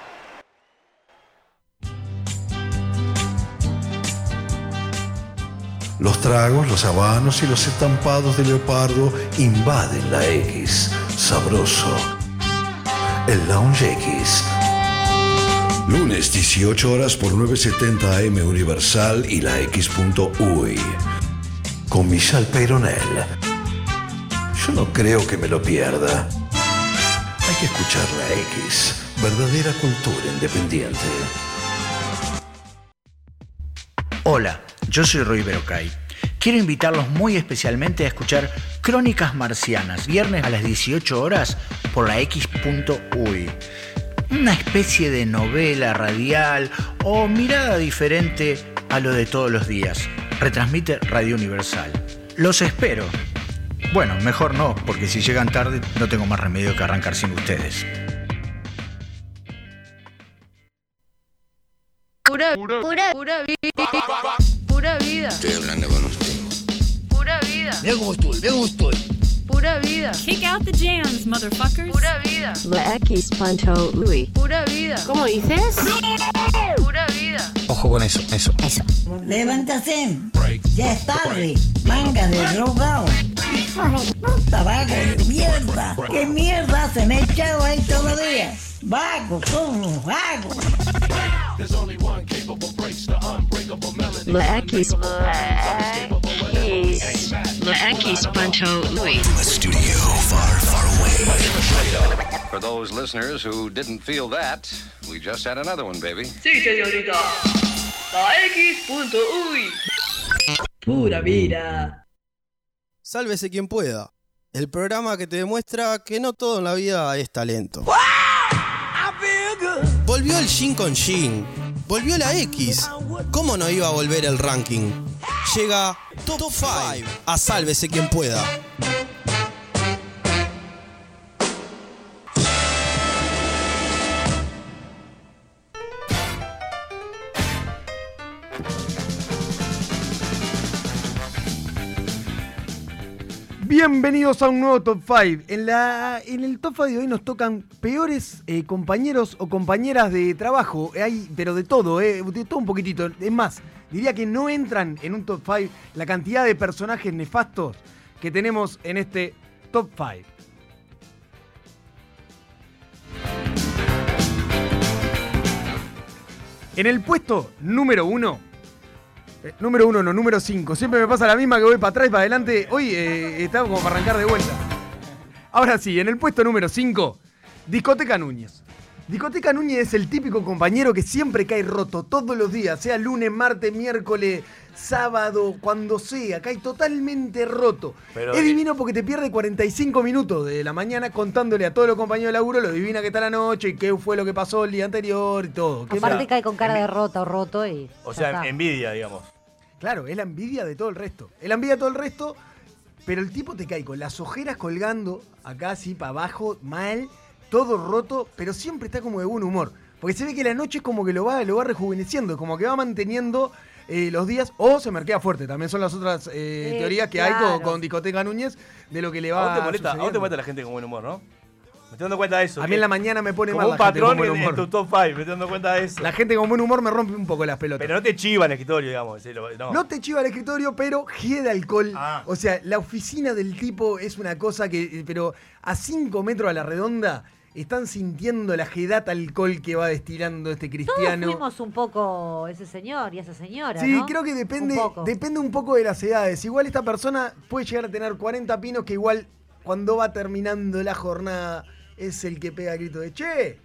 Los tragos, los habanos y los estampados de leopardo invaden la X. Sabroso. El Lounge X. Lunes 18 horas por 970 AM Universal y la X.UI. Con Michelle Peyronel. Yo no creo que me lo pierda. Hay que escuchar la X. Verdadera cultura independiente. Hola, yo soy Roy Berocay. Quiero invitarlos muy especialmente a escuchar Crónicas Marcianas, viernes a las 18 horas por la X.UI. Una especie de novela radial o mirada diferente a lo de todos los días. Retransmite Radio Universal. Los espero. Bueno, mejor no, porque si llegan tarde no tengo más remedio que arrancar sin ustedes. Pura, pura, pura. Pura vida. Estoy hablando con usted. Pura vida. Mira cómo estoy, mira cómo estoy. Pura vida. Kick out the jams, motherfuckers. Pura vida. La X Panto Louis. Pura vida. ¿Cómo dices? Pura vida. Ojo con eso, eso. Eso. Levántate. Ya es tarde. Manga de drogado. Puta vago de mierda. ¿Qué mierda se me ha echado ahí todavía? Vagos, somos vagos. La X. La X Panto Louis. A studio far, far away. For those listeners who didn't feel that, we just had another one, baby. Sí, señorita. La X.uy. Pura vida. Sálvese quien pueda. El programa que te demuestra que no todo en la vida es talento. Volvió el Shin con Shin. Volvió la X. ¿Cómo no iba a volver el ranking? Llega Top 5 a Sálvese quien pueda. Bienvenidos a un nuevo Top 5. En, la, en el Top 5 de hoy nos tocan peores eh, compañeros o compañeras de trabajo. Hay, pero de todo, eh, de todo un poquitito. Es más, diría que no entran en un Top 5 la cantidad de personajes nefastos que tenemos en este Top 5. En el puesto número uno. Eh, número uno, no, número 5. Siempre me pasa la misma que voy para atrás y para adelante. Hoy eh, estaba como para arrancar de vuelta. Ahora sí, en el puesto número 5, Discoteca Núñez. Discoteca Núñez es el típico compañero que siempre cae roto todos los días, sea lunes, martes, miércoles, sábado, cuando sea, cae totalmente roto. Pero, es eh, divino porque te pierde 45 minutos de la mañana contándole a todos los compañeros de laburo lo divina que está la noche y qué fue lo que pasó el día anterior y todo. ¿Qué Aparte cae con cara de rota o roto y. O sea, está. envidia, digamos. Claro, es la envidia de todo el resto. Es la envidia de todo el resto. pero el tipo te cae con las ojeras colgando, acá así para abajo, mal, todo roto, pero siempre está como de buen humor. Porque se ve que la noche es como que lo va, lo va rejuveneciendo, como que va manteniendo eh, los días, o se marquea fuerte. También son las otras eh, Sí, teorías que hay con, con Discoteca Núñez de lo que le ¿A va vos te molesta, a vos te molesta la gente con buen humor, ¿no? Me estoy dando cuenta de eso. A mí en la mañana me pone como mal un la gente con patrón buen en, tu top 5, me estoy dando cuenta de eso. La gente con buen humor me rompe un poco las pelotas. Pero no te chiva el escritorio, digamos. no. No te chiva el escritorio, pero gie de alcohol. Ah. O sea, la oficina del tipo es una cosa que, eh, pero a 5 metros a la redonda, están sintiendo la jedata alcohol que va destilando este Todos cristiano. fuimos un poco ese señor y esa señora, Sí, ¿no? creo que depende, Un poco. depende un poco de las edades. Igual esta persona puede llegar a tener 40 pinos que igual cuando va terminando la jornada es el que pega el grito de che,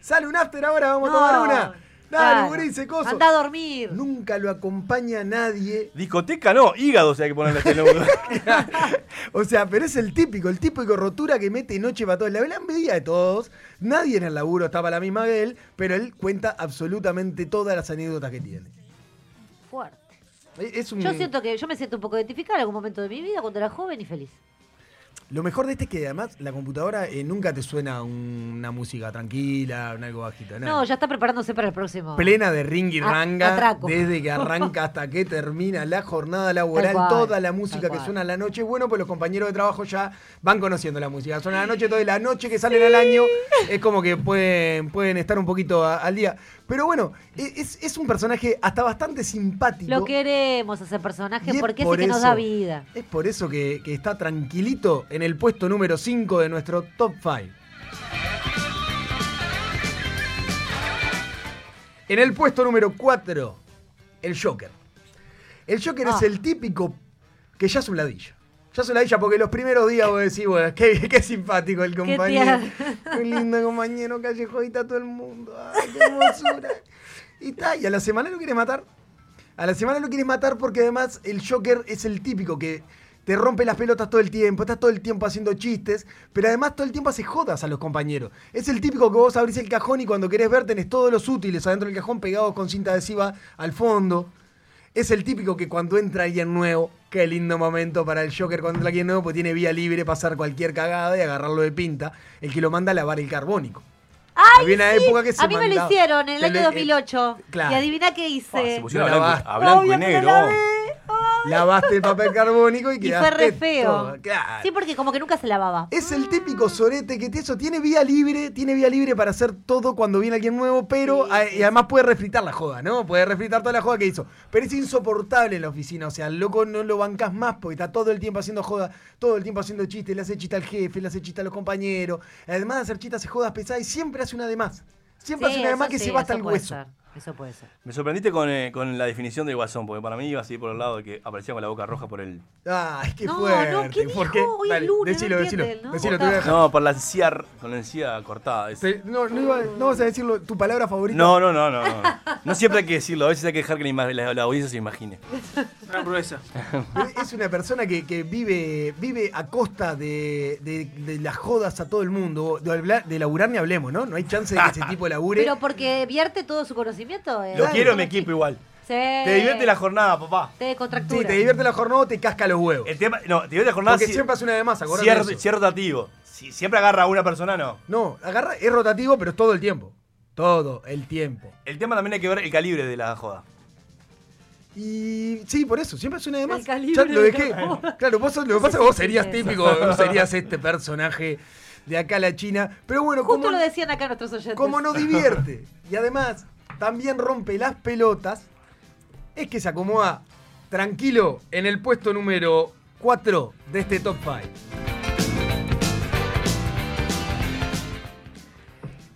sale un after ahora, vamos No, a tomar una. Dale, claro. gurice, coso. Anda a dormir. Nunca lo acompaña nadie. Discoteca no, hígado se hay que ponerle a este. O sea, pero es el típico, el típico rotura que mete noche para todos. La la envidia de todos. Nadie en el laburo está para la misma que él, pero él cuenta absolutamente todas las anécdotas que tiene. Fuerte. Es un- Yo siento que yo me siento un poco identificada en algún momento de mi vida cuando era joven y feliz. Lo mejor de este es que además la computadora eh, nunca te suena un- una música tranquila, un algo bajito. nada. No, ya está preparándose para el próximo. Plena de ring y A- ranga, atraco. desde que arranca hasta que termina la jornada laboral, Tal cual, toda la música tal que cual. suena a la noche. Bueno, pues los compañeros de trabajo ya van conociendo la música. Suena la noche, toda la noche que salen al año, es como que pueden, pueden estar un poquito a- al día. Pero bueno, e- es, es un personaje hasta bastante simpático. Lo queremos a ese personaje Y es porque es por el que nos eso- da vida. Es por eso que, que está tranquilito en el puesto número 5 de nuestro top 5. En el puesto número 4, el Joker. El Joker es Ah. el típico que ya es un ladillo. Ya es un ladillo porque los primeros días vos decís, bueno, qué, qué simpático el compañero. Qué lindo compañero, callejodita todo el mundo. Ay, qué hermosura. Y está, y a la semana lo quieres matar. A la semana lo quieres matar porque además el Joker es el típico que te rompe las pelotas todo el tiempo, estás todo el tiempo haciendo chistes, pero además todo el tiempo hace jodas a los compañeros. Es el típico que vos abrís el cajón y cuando querés ver tenés todos los útiles adentro del cajón pegados con cinta adhesiva al fondo. Es el típico que cuando entra alguien nuevo, qué lindo momento para el Joker cuando entra alguien nuevo, pues tiene vía libre hacer cualquier cagada y agarrarlo de pinta. El que lo manda a lavar el carbónico. ¡Ay, Había una sí! época que se A mí me lo hicieron en el año lo- eh, 2008. claro. Y adivina qué hice. Ah, se a blanco, lavaste. a blanco y negro. Lavaste el papel carbónico y Y quedaste fue re feo. todo- claro. Sí, porque como que nunca se lavaba. Es el típico sorete que te- eso tiene vía libre, tiene vía libre para hacer todo cuando viene alguien nuevo, pero a- y además puede refritar la joda, ¿no? Puede refritar toda la joda que hizo. Pero es insoportable en la oficina, o sea, el loco no lo bancas más porque está todo el tiempo haciendo joda, todo el tiempo haciendo chistes, le hace chiste al jefe, le hace chiste a los compañeros. Además de hacer chistes, hace jodas pesadas y siempre hace una de más. Siempre Sí, hace una de más que sí, se va hasta el hueso. ser, Eso puede ser. Me sorprendiste con, eh, con la definición del guasón, porque para mí iba así por el lado de que aparecía con la boca roja por el. Ay, qué No, fuerte. no, ¿qué ¿Por dijo? Hoy es Dale, lunes, no decilo, decilo. ¿no? Decilo, te voy a dejar. No, por la encía, con la encía cortada. es- Te- no, no, iba- no vas a decirlo, tu palabra favorita. No, no, no, no, no. No siempre hay que decirlo, a veces hay que dejar que la, la, la audiencia se imagine. Gran proeza. Es una persona que, que vive, vive a costa de, de- de las jodas a todo el mundo. De laburar ni hablemos, ¿no? No hay chance de que ese tipo labure. Pero porque vierte todo su conocimiento. Eh, Lo quiero en mi equipo igual. Sí. Te divierte la jornada, papá. Te contractura. Sí, te divierte la jornada o te casca los huevos. El tema, no, te divierte la jornada Porque si- siempre hace una de más, acordate si es, rotativo. Si siempre agarra a una persona, no. No, agarra, es rotativo, pero es todo el tiempo. Todo el tiempo. El tema también hay que ver el calibre de la joda. Y sí, por eso, siempre es una de más. calibre Ya lo de dejé. la. Claro, vos, lo que pasa es que vos serías típico, vos serías este personaje de acá a la China. Pero bueno, Justo como, lo decían acá nuestros oyentes. como no divierte y además también rompe las pelotas, es que se acomoda tranquilo en el puesto número 4 de este top 5.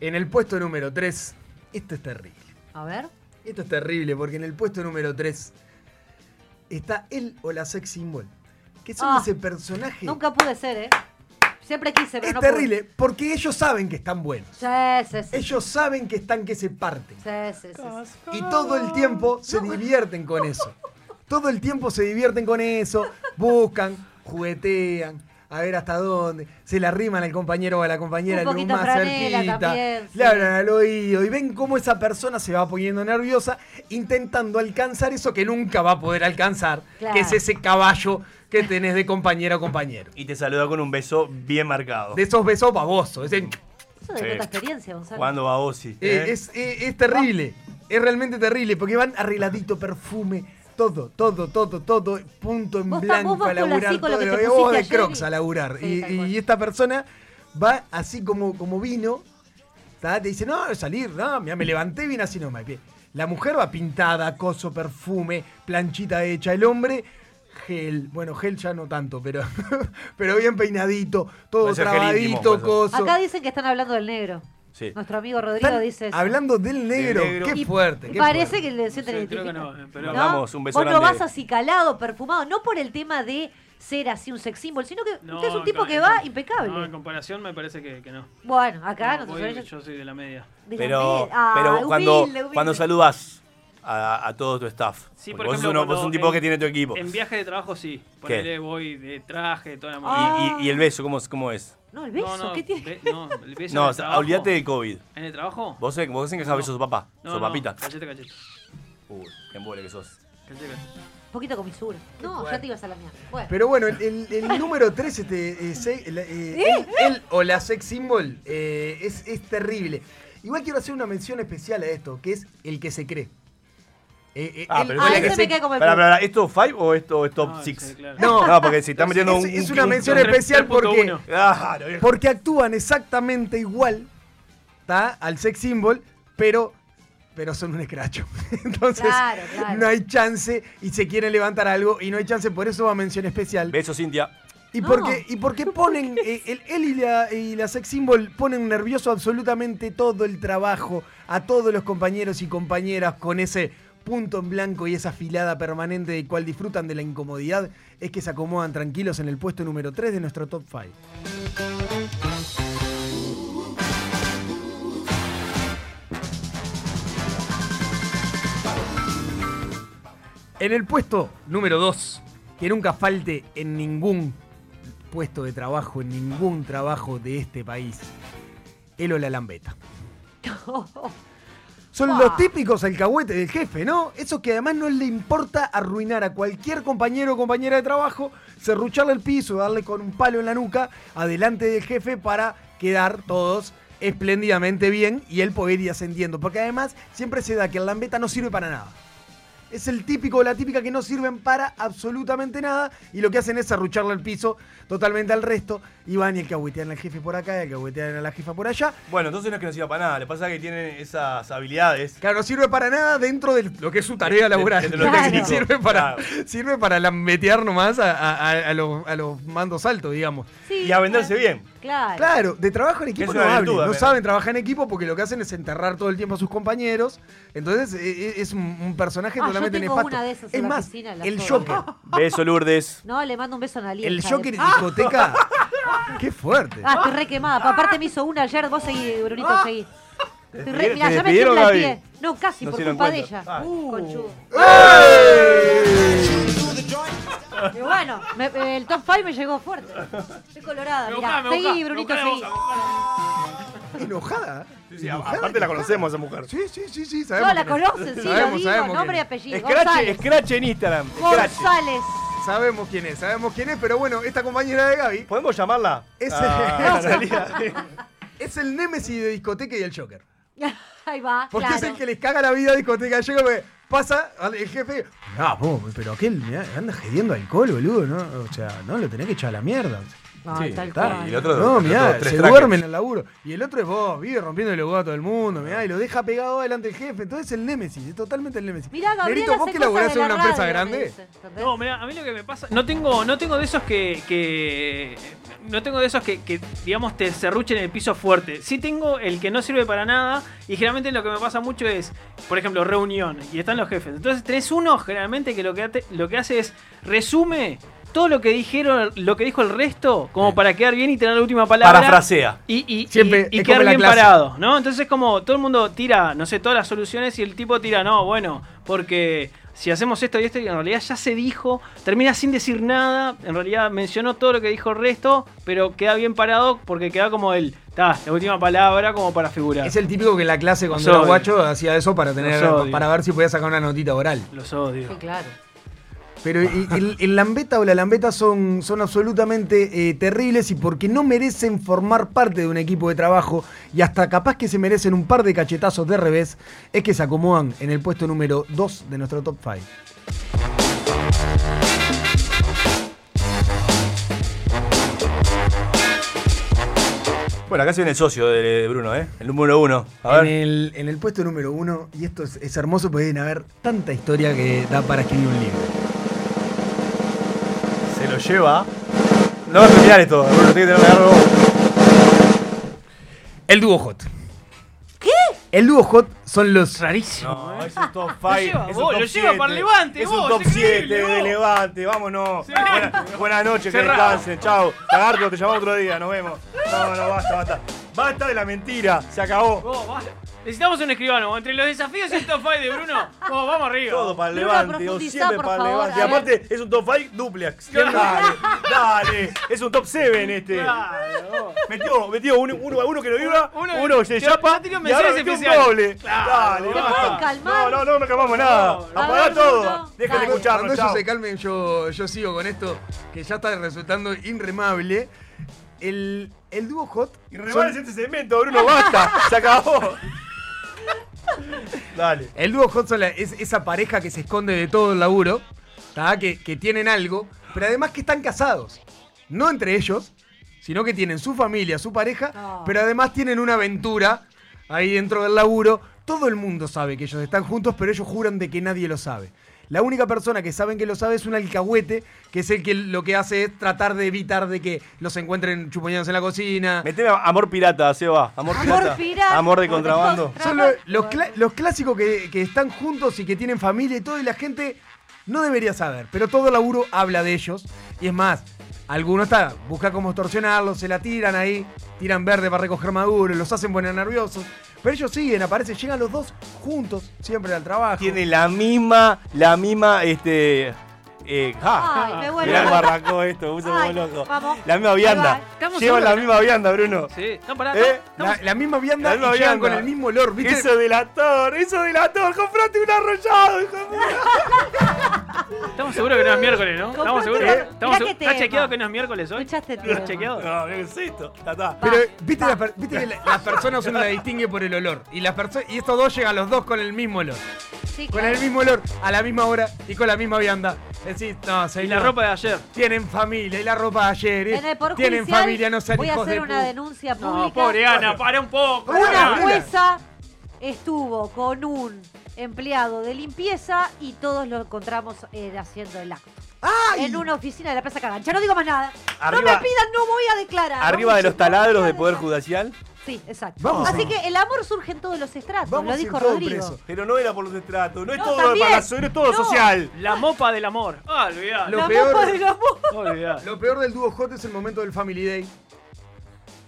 En el puesto número 3, esto es terrible. A ver. Esto es terrible porque en el puesto número 3 está él o la sex symbol. Que son Ah, ese personaje. Nunca pude ser, ¿eh? Siempre quise, pero es no terrible porque ellos saben que están buenos. pude. Sí, sí, sí. Ellos saben que están que se parten. Sí, sí, sí, sí. Y todo el tiempo se divierten con eso. Todo el tiempo se divierten con eso. Buscan, juguetean. A ver hasta dónde. Se la riman al compañero o a la compañera Un poquito más cerquita. también, sí. Le hablan al oído. Y ven cómo esa persona se va poniendo nerviosa intentando alcanzar eso que nunca va a poder alcanzar. Claro. Que es ese caballo que tenés de compañera o compañero. Y te saluda con un beso bien marcado. De esos besos babosos. ese- Eso de Sí. experiencia, Gonzalo. Cuando va Ozzy. Eh, es, eh, es terrible. Es realmente terrible porque van arregladito, perfume, todo, todo, todo, todo, punto en Vos blanco a laburar. todo, que te y vos de ayer crocs y- a laburar. Sí, y, esta persona va así como, como vino, ¿tá? te dice, no, salir, no, mira, me levanté bien así nomás. Bien. La mujer va pintada, coso, perfume, planchita hecha. El hombre, gel. Bueno, gel ya no tanto, pero, pero bien peinadito, todo trabadito, coso. Acá dicen que están hablando del negro. Sí. Nuestro amigo Rodrigo Están dice eso. Hablando del negro, negro. qué Y fuerte. qué Parece fuerte. que le sienten Sí, creo que identificado. no, pero- ¿No? Vamos, un beso Vos no grande. vas así calado, perfumado, no por el tema de ser así un sex symbol, sino que No, usted es un tipo que va No, en impecable. comparación me parece que, que no. Bueno, acá No, nosotros voy- yo soy de la media. de la Pero, media. Ah, pero cuando, humilde, humilde. cuando saludas a, a todo tu staff. Sí, porque por vos, ejemplo, sos uno- vos sos un tipo en- que tiene tu equipo. En viaje de trabajo sí. Ponele, voy de traje, toda la Y- movida. y, y el beso, ¿cómo, es- cómo es? No, el beso, No, no, ¿qué tiene? be- no, el beso No, en o el sea, trabajo. olvídate del COVID. ¿En el trabajo? Vos, vos encajás besos a su papá, No, su no, papita. Cachete, cachete. Uy, qué embole que sos. Cachete, cachete. Un poquito con misura. No, ya te ibas a la mierda. Bueno. Pero bueno, el, el- el número 3, este, eh, se- el- eh, él, él o la sex symbol, eh, es, es terrible. Igual quiero hacer una mención especial a esto, que es el que se cree. Eh, eh, Ah, él pero o que se- me como el ¿esto es 5 o esto es top Ah, 6? sí, claro. No, No, porque si están metiendo es, un. es un- una un- mención especial porque, 3.1. Claro, viejo. porque actúan exactamente igual ¿tá? al sex symbol, pero, pero son un escracho. Entonces, Claro, claro. no hay chance y se quieren levantar algo y no hay chance, por eso va mención especial. Beso, Cintia. Y No. porque, y porque ponen, eh, el- él y la, y la sex symbol ponen nervioso absolutamente todo el trabajo, a todos los compañeros y compañeras con ese punto en blanco y esa filada permanente de cual disfrutan de la incomodidad, es que se acomodan tranquilos en el puesto número 3 de nuestro top 5. En el puesto número 2, que nunca falte en ningún puesto de trabajo, en ningún trabajo de este país, el o la lambeta. Son los típicos alcahuetes del jefe, ¿no? Eso que además no le importa arruinar a cualquier compañero o compañera de trabajo, serrucharle el piso, darle con un palo en la nuca adelante del jefe para quedar todos espléndidamente bien y él poder ir ascendiendo. Porque además siempre se da que el lambeta no sirve para nada. Es el típico o la típica que no sirven para absolutamente nada y lo que hacen es serrucharle el piso totalmente al resto y van y alcahuetean al jefe por acá y alcahuetean a la jefa por allá. Bueno, entonces no es que no sirva para nada. Le pasa que tienen esas habilidades. Claro, no sirve para nada dentro de lo que es su tarea laboral. de- de lo Claro. técnico. Sirve para, Claro. sirve para lambetear nomás a, a- a- a los, a los mandos altos, digamos. Sí, Y a venderse bien. Claro. Claro, de trabajo en equipo no hablen. virtud, No saben trabajar en equipo porque lo que hacen es enterrar todo el tiempo a sus compañeros. Entonces e- e- es un, un personaje Ah, yo totalmente tengo nefasto. una de esas en es más, la el. Joker. Beso, Lourdes. No, le mando un beso a Nalí. El Joker en discoteca. Qué fuerte. Ah, estoy re quemada. Aparte me hizo una ayer, vos seguí, Brunito, Ah. seguí. Estoy. No, casi, No por culpa de ella. Ah. Conchudo. Y bueno, me- el top 5 me llegó fuerte. Estoy colorada, Me mirá. buscá, me Seguí, Brunito, me seguí. Enojada. Sí, sí, Enojada, aparte la conocemos a esa mujer. Sí, sí, sí, sí. Sabemos No, la conocen, sí, Sabemos, lo digo. sabemos Nombre y apellido. Scratch, González. Scratch en Instagram. Scratch. González. es. Sabemos quién es, sabemos quién es, pero bueno, esta compañera de Gaby ¿Podemos llamarla? Es- Ah, Rosalía. es el némesis de discoteca y el Joker. Ahí va, Porque claro. es el que les caga la vida a discoteca y Joker. porque Pasa al- el jefe. Ah, pero aquel anda gediendo alcohol, boludo, ¿no? O sea, no lo tenés que echar a la mierda. Sí, tal está. cual. Y el otro, No, el mirá, otro, tres se al laburo. Y el otro es vos, vive rompiendo el a todo el mundo, mirá, y lo deja pegado delante del jefe. Entonces es el némesis, es totalmente el némesis. Mirá, Negrito, vos que laburás en una empresa radio, grande. No, mira, a mí lo que me pasa. No tengo, no tengo de esos que. que no tengo de esos que, que, digamos, te serruchen el piso fuerte. Sí tengo el que no sirve para nada. Y generalmente lo que me pasa mucho es, por ejemplo, reunión. Y están los jefes. Entonces tenés uno generalmente que lo que, lo que hace es resume todo lo que dijeron, lo que dijo el resto, como para quedar bien y tener la última palabra. Parafrasea. Y, y, Siempre y, y es quedar bien clase. parado, ¿no? Entonces es como todo el mundo tira, no sé, todas las soluciones y el tipo tira, no, bueno, porque si hacemos esto y esto y en realidad ya se dijo, termina sin decir nada, en realidad mencionó todo lo que dijo el resto, pero queda bien parado porque queda como el, ta, la última palabra como para figurar. Es el típico que en la clase cuando Los era odio. guacho hacía eso para tener Los odio. para ver si podía sacar una notita oral. Los odio. Sí, claro. Pero el, el- el lambeta o la lambeta son, son absolutamente eh, terribles y porque no merecen formar parte de un equipo de trabajo y hasta capaz que se merecen un par de cachetazos de revés, es que se acomodan en el puesto número 2 de nuestro top 5. Bueno, acá se viene el socio de, Bruno, ¿eh? El número uno. A En el, en el puesto número 1, y esto es, es hermoso, pueden haber tanta historia que da para escribir un libro. Lo lleva. No vas a terminar esto, Bruno, tenés que tener algo. El dúo hot. ¿Qué? El dúo hot son los. Rarísimo. No, es un top Lo 5. lleva es vos, un top lo lleva para el 7, Levante, Es vos, un top es 7 increíble, de vos. Levante, vámonos. Sí. Buena- buenas noches, que Cerrado. descansen. Chao. Lagarto, te llamamos otro día, nos vemos. No, no, basta, basta. Basta de la mentira, se acabó. Vos, basta. Necesitamos un escribano. Entre los desafíos y el top 5 de Bruno, vos, vamos arriba. Todo para el Bruno, Levante, o profundizá, siempre por para el favor, Levante. Y a ver. aparte es un top 5 duplex. Dale, dale. Es un top 7 este. Claro. Metió, metió uno, uno, uno que lo vibra, Uno- uno, se ya- chapa y ahora metió un doble. Dale, ¿Se basta. pueden calmar? No, no, no, no calmamos nada. Apagá todo. Dejen de escucharnos, Cuando ellos se calmen, yo, yo sigo con esto, que ya está resultando inremable. El, el dúo hot. Y remales este segmento, Bruno, basta. Se acabó. Dale. El dúo hot son la- es esa pareja que se esconde de todo el laburo, que, que tienen algo, pero además que están casados. No entre ellos, sino que tienen su familia, su pareja, Ah. pero además tienen una aventura ahí dentro del laburo. Todo el mundo sabe que ellos están juntos, pero ellos juran de que nadie lo sabe. La única persona que saben que lo sabe es un alcahuete, que es el que lo que hace es tratar de evitar de que los encuentren chuponeados en la cocina. Meteme a amor pirata, Seba. Amor, Amor pirata. pirata. Amor de contrabando. Son lo- los, clásicos que, que están juntos y que tienen familia y todo, y la gente no debería saber, pero todo el laburo habla de ellos. Y es más, algunos está, busca cómo extorsionarlos, se la tiran ahí, tiran verde para recoger maduro, los hacen poner nerviosos. Pero ellos siguen, aparecen, llegan los dos juntos, siempre al trabajo. Tiene la misma, la misma, este. Eh, ja. Ay, me vuelvo Mirá cómo arrancó esto, me Ay, como loco. vamos. La misma vianda. Estamos Llevan la misma vianda, Bruno. Sí, no, pará. ¿Eh? estamos- La, la misma vianda La misma y llegan vianda. con el mismo olor, ¿viste? Eso delator, eso delator, comprate un arrollado, hijo de puta. Estamos seguros que no es miércoles, ¿no? Estamos seguros. Mirá Estamos qué segu- ¿Está tema. chequeado que no es miércoles hoy? Escuchaste ¿Está tema. chequeado? No, mira, ¿qué es esto? Ta, ta. Pero, ¿viste, la per- viste que la- las personas uno la distingue por el olor. Y, las perso- y estos dos llegan los dos con el mismo olor. Sí, Con claro. el mismo olor, a la misma hora y con la misma vianda. Decís, no, Y la ropa de ayer. Tienen familia y la ropa de ayer. ¿eh? En el Poder Tienen Judicial familia, no sean Voy a hijos hacer de una denuncia No, pública. pobre Ana, para un poco. Una Ana. jueza estuvo con un empleado de limpieza y todos lo encontramos eh, haciendo el acto. ¡Ay! En una oficina de la Plaza Cagancha. No digo más nada. no me pidan, no voy a declarar. Arriba de los taladros de Poder. Judicial. Sí, exacto. Vamos Así a- que el amor surge en todos los estratos, Vamos lo a ir dijo Rodrigo. Pero no era por los estratos, no es No, todo también. para la no es todo No. social. La mopa del amor. Ah, olvidá. Lo La peor- mopa del amor. Olvidá. Lo peor del dúo hot es el momento del Family Day.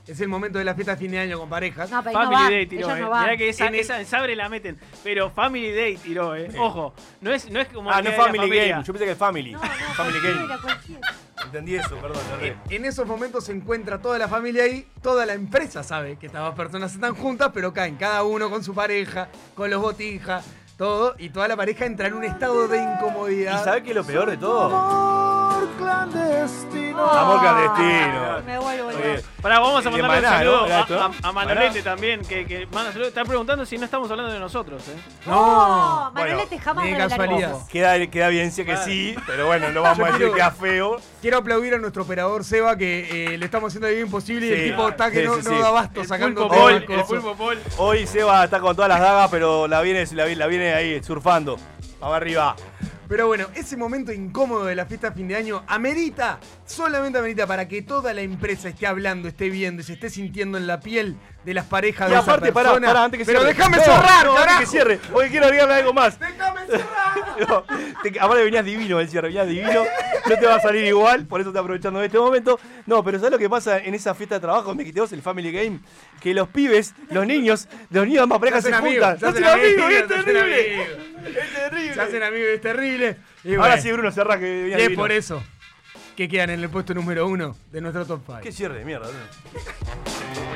Es el momento de la fiesta de fin de año con parejas. No, pero no Family van, Day tiró, ellos eh. no van. Mirá que esa, En el- esa en Sabre la meten. Pero Family Day tiró, eh. Ojo, no es, no es como. Ah, no es de la Family familia. Game. Yo pensé que es Family. No, no, Family Game. cualquiera. Entendí eso, perdón. erré. En esos momentos se encuentra toda la familia ahí, toda la empresa sabe que estas dos personas están juntas, pero caen cada uno con su pareja, con los botijas, todo, y toda la pareja entra en un estado de ¿Y incomodidad. sabes qué es lo peor de todo? Amor clandestino. Amor Ay, clandestino. Me vuelvo. Pará, vamos a De mandarle un saludo ¿no? ¿Era a, a- a Manolete también, que, que manda saludos. Están preguntando si no estamos hablando de nosotros, eh. No, Bueno, Manolete jamás ni casualidad. Queda, queda evidencia que Ah. sí, pero bueno, no vamos Yo a decir quiero- que es feo. Quiero aplaudir a nuestro operador Seba que eh, le estamos haciendo vida imposible y el tipo está que Sí, no, sí, no da abasto sacando todo. Hoy Seba está con todas las dagas, pero la viene, la, viene- la viene ahí surfando. Vamos arriba. Pero bueno, ese momento incómodo de la fiesta de fin de año amerita, solamente amerita para que toda la empresa esté hablando, esté viendo y se esté sintiendo en la piel de las parejas Y de aparte, esa pará, persona. pará, antes que Pero cierre. déjame cerrar, no, antes carajo. que cierre. Hoy quiero agregarle algo más. No, te- aparte venías divino el cierre, venías divino. No te va a salir igual, por eso estoy aprovechando de este momento. No, pero ¿sabes lo que pasa en esa fiesta de trabajo? Me quité vos el Family Game. Que los pibes, los niños, los niños más parejas Se juntan. Se hacen amigos, es terrible. Es terrible. Se hacen amigos, es terrible. Ahora sí, Bruno, cerra que venías es divino. por eso que quedan en el puesto número uno de nuestro top 5. Qué cierre de mierda, Bruno.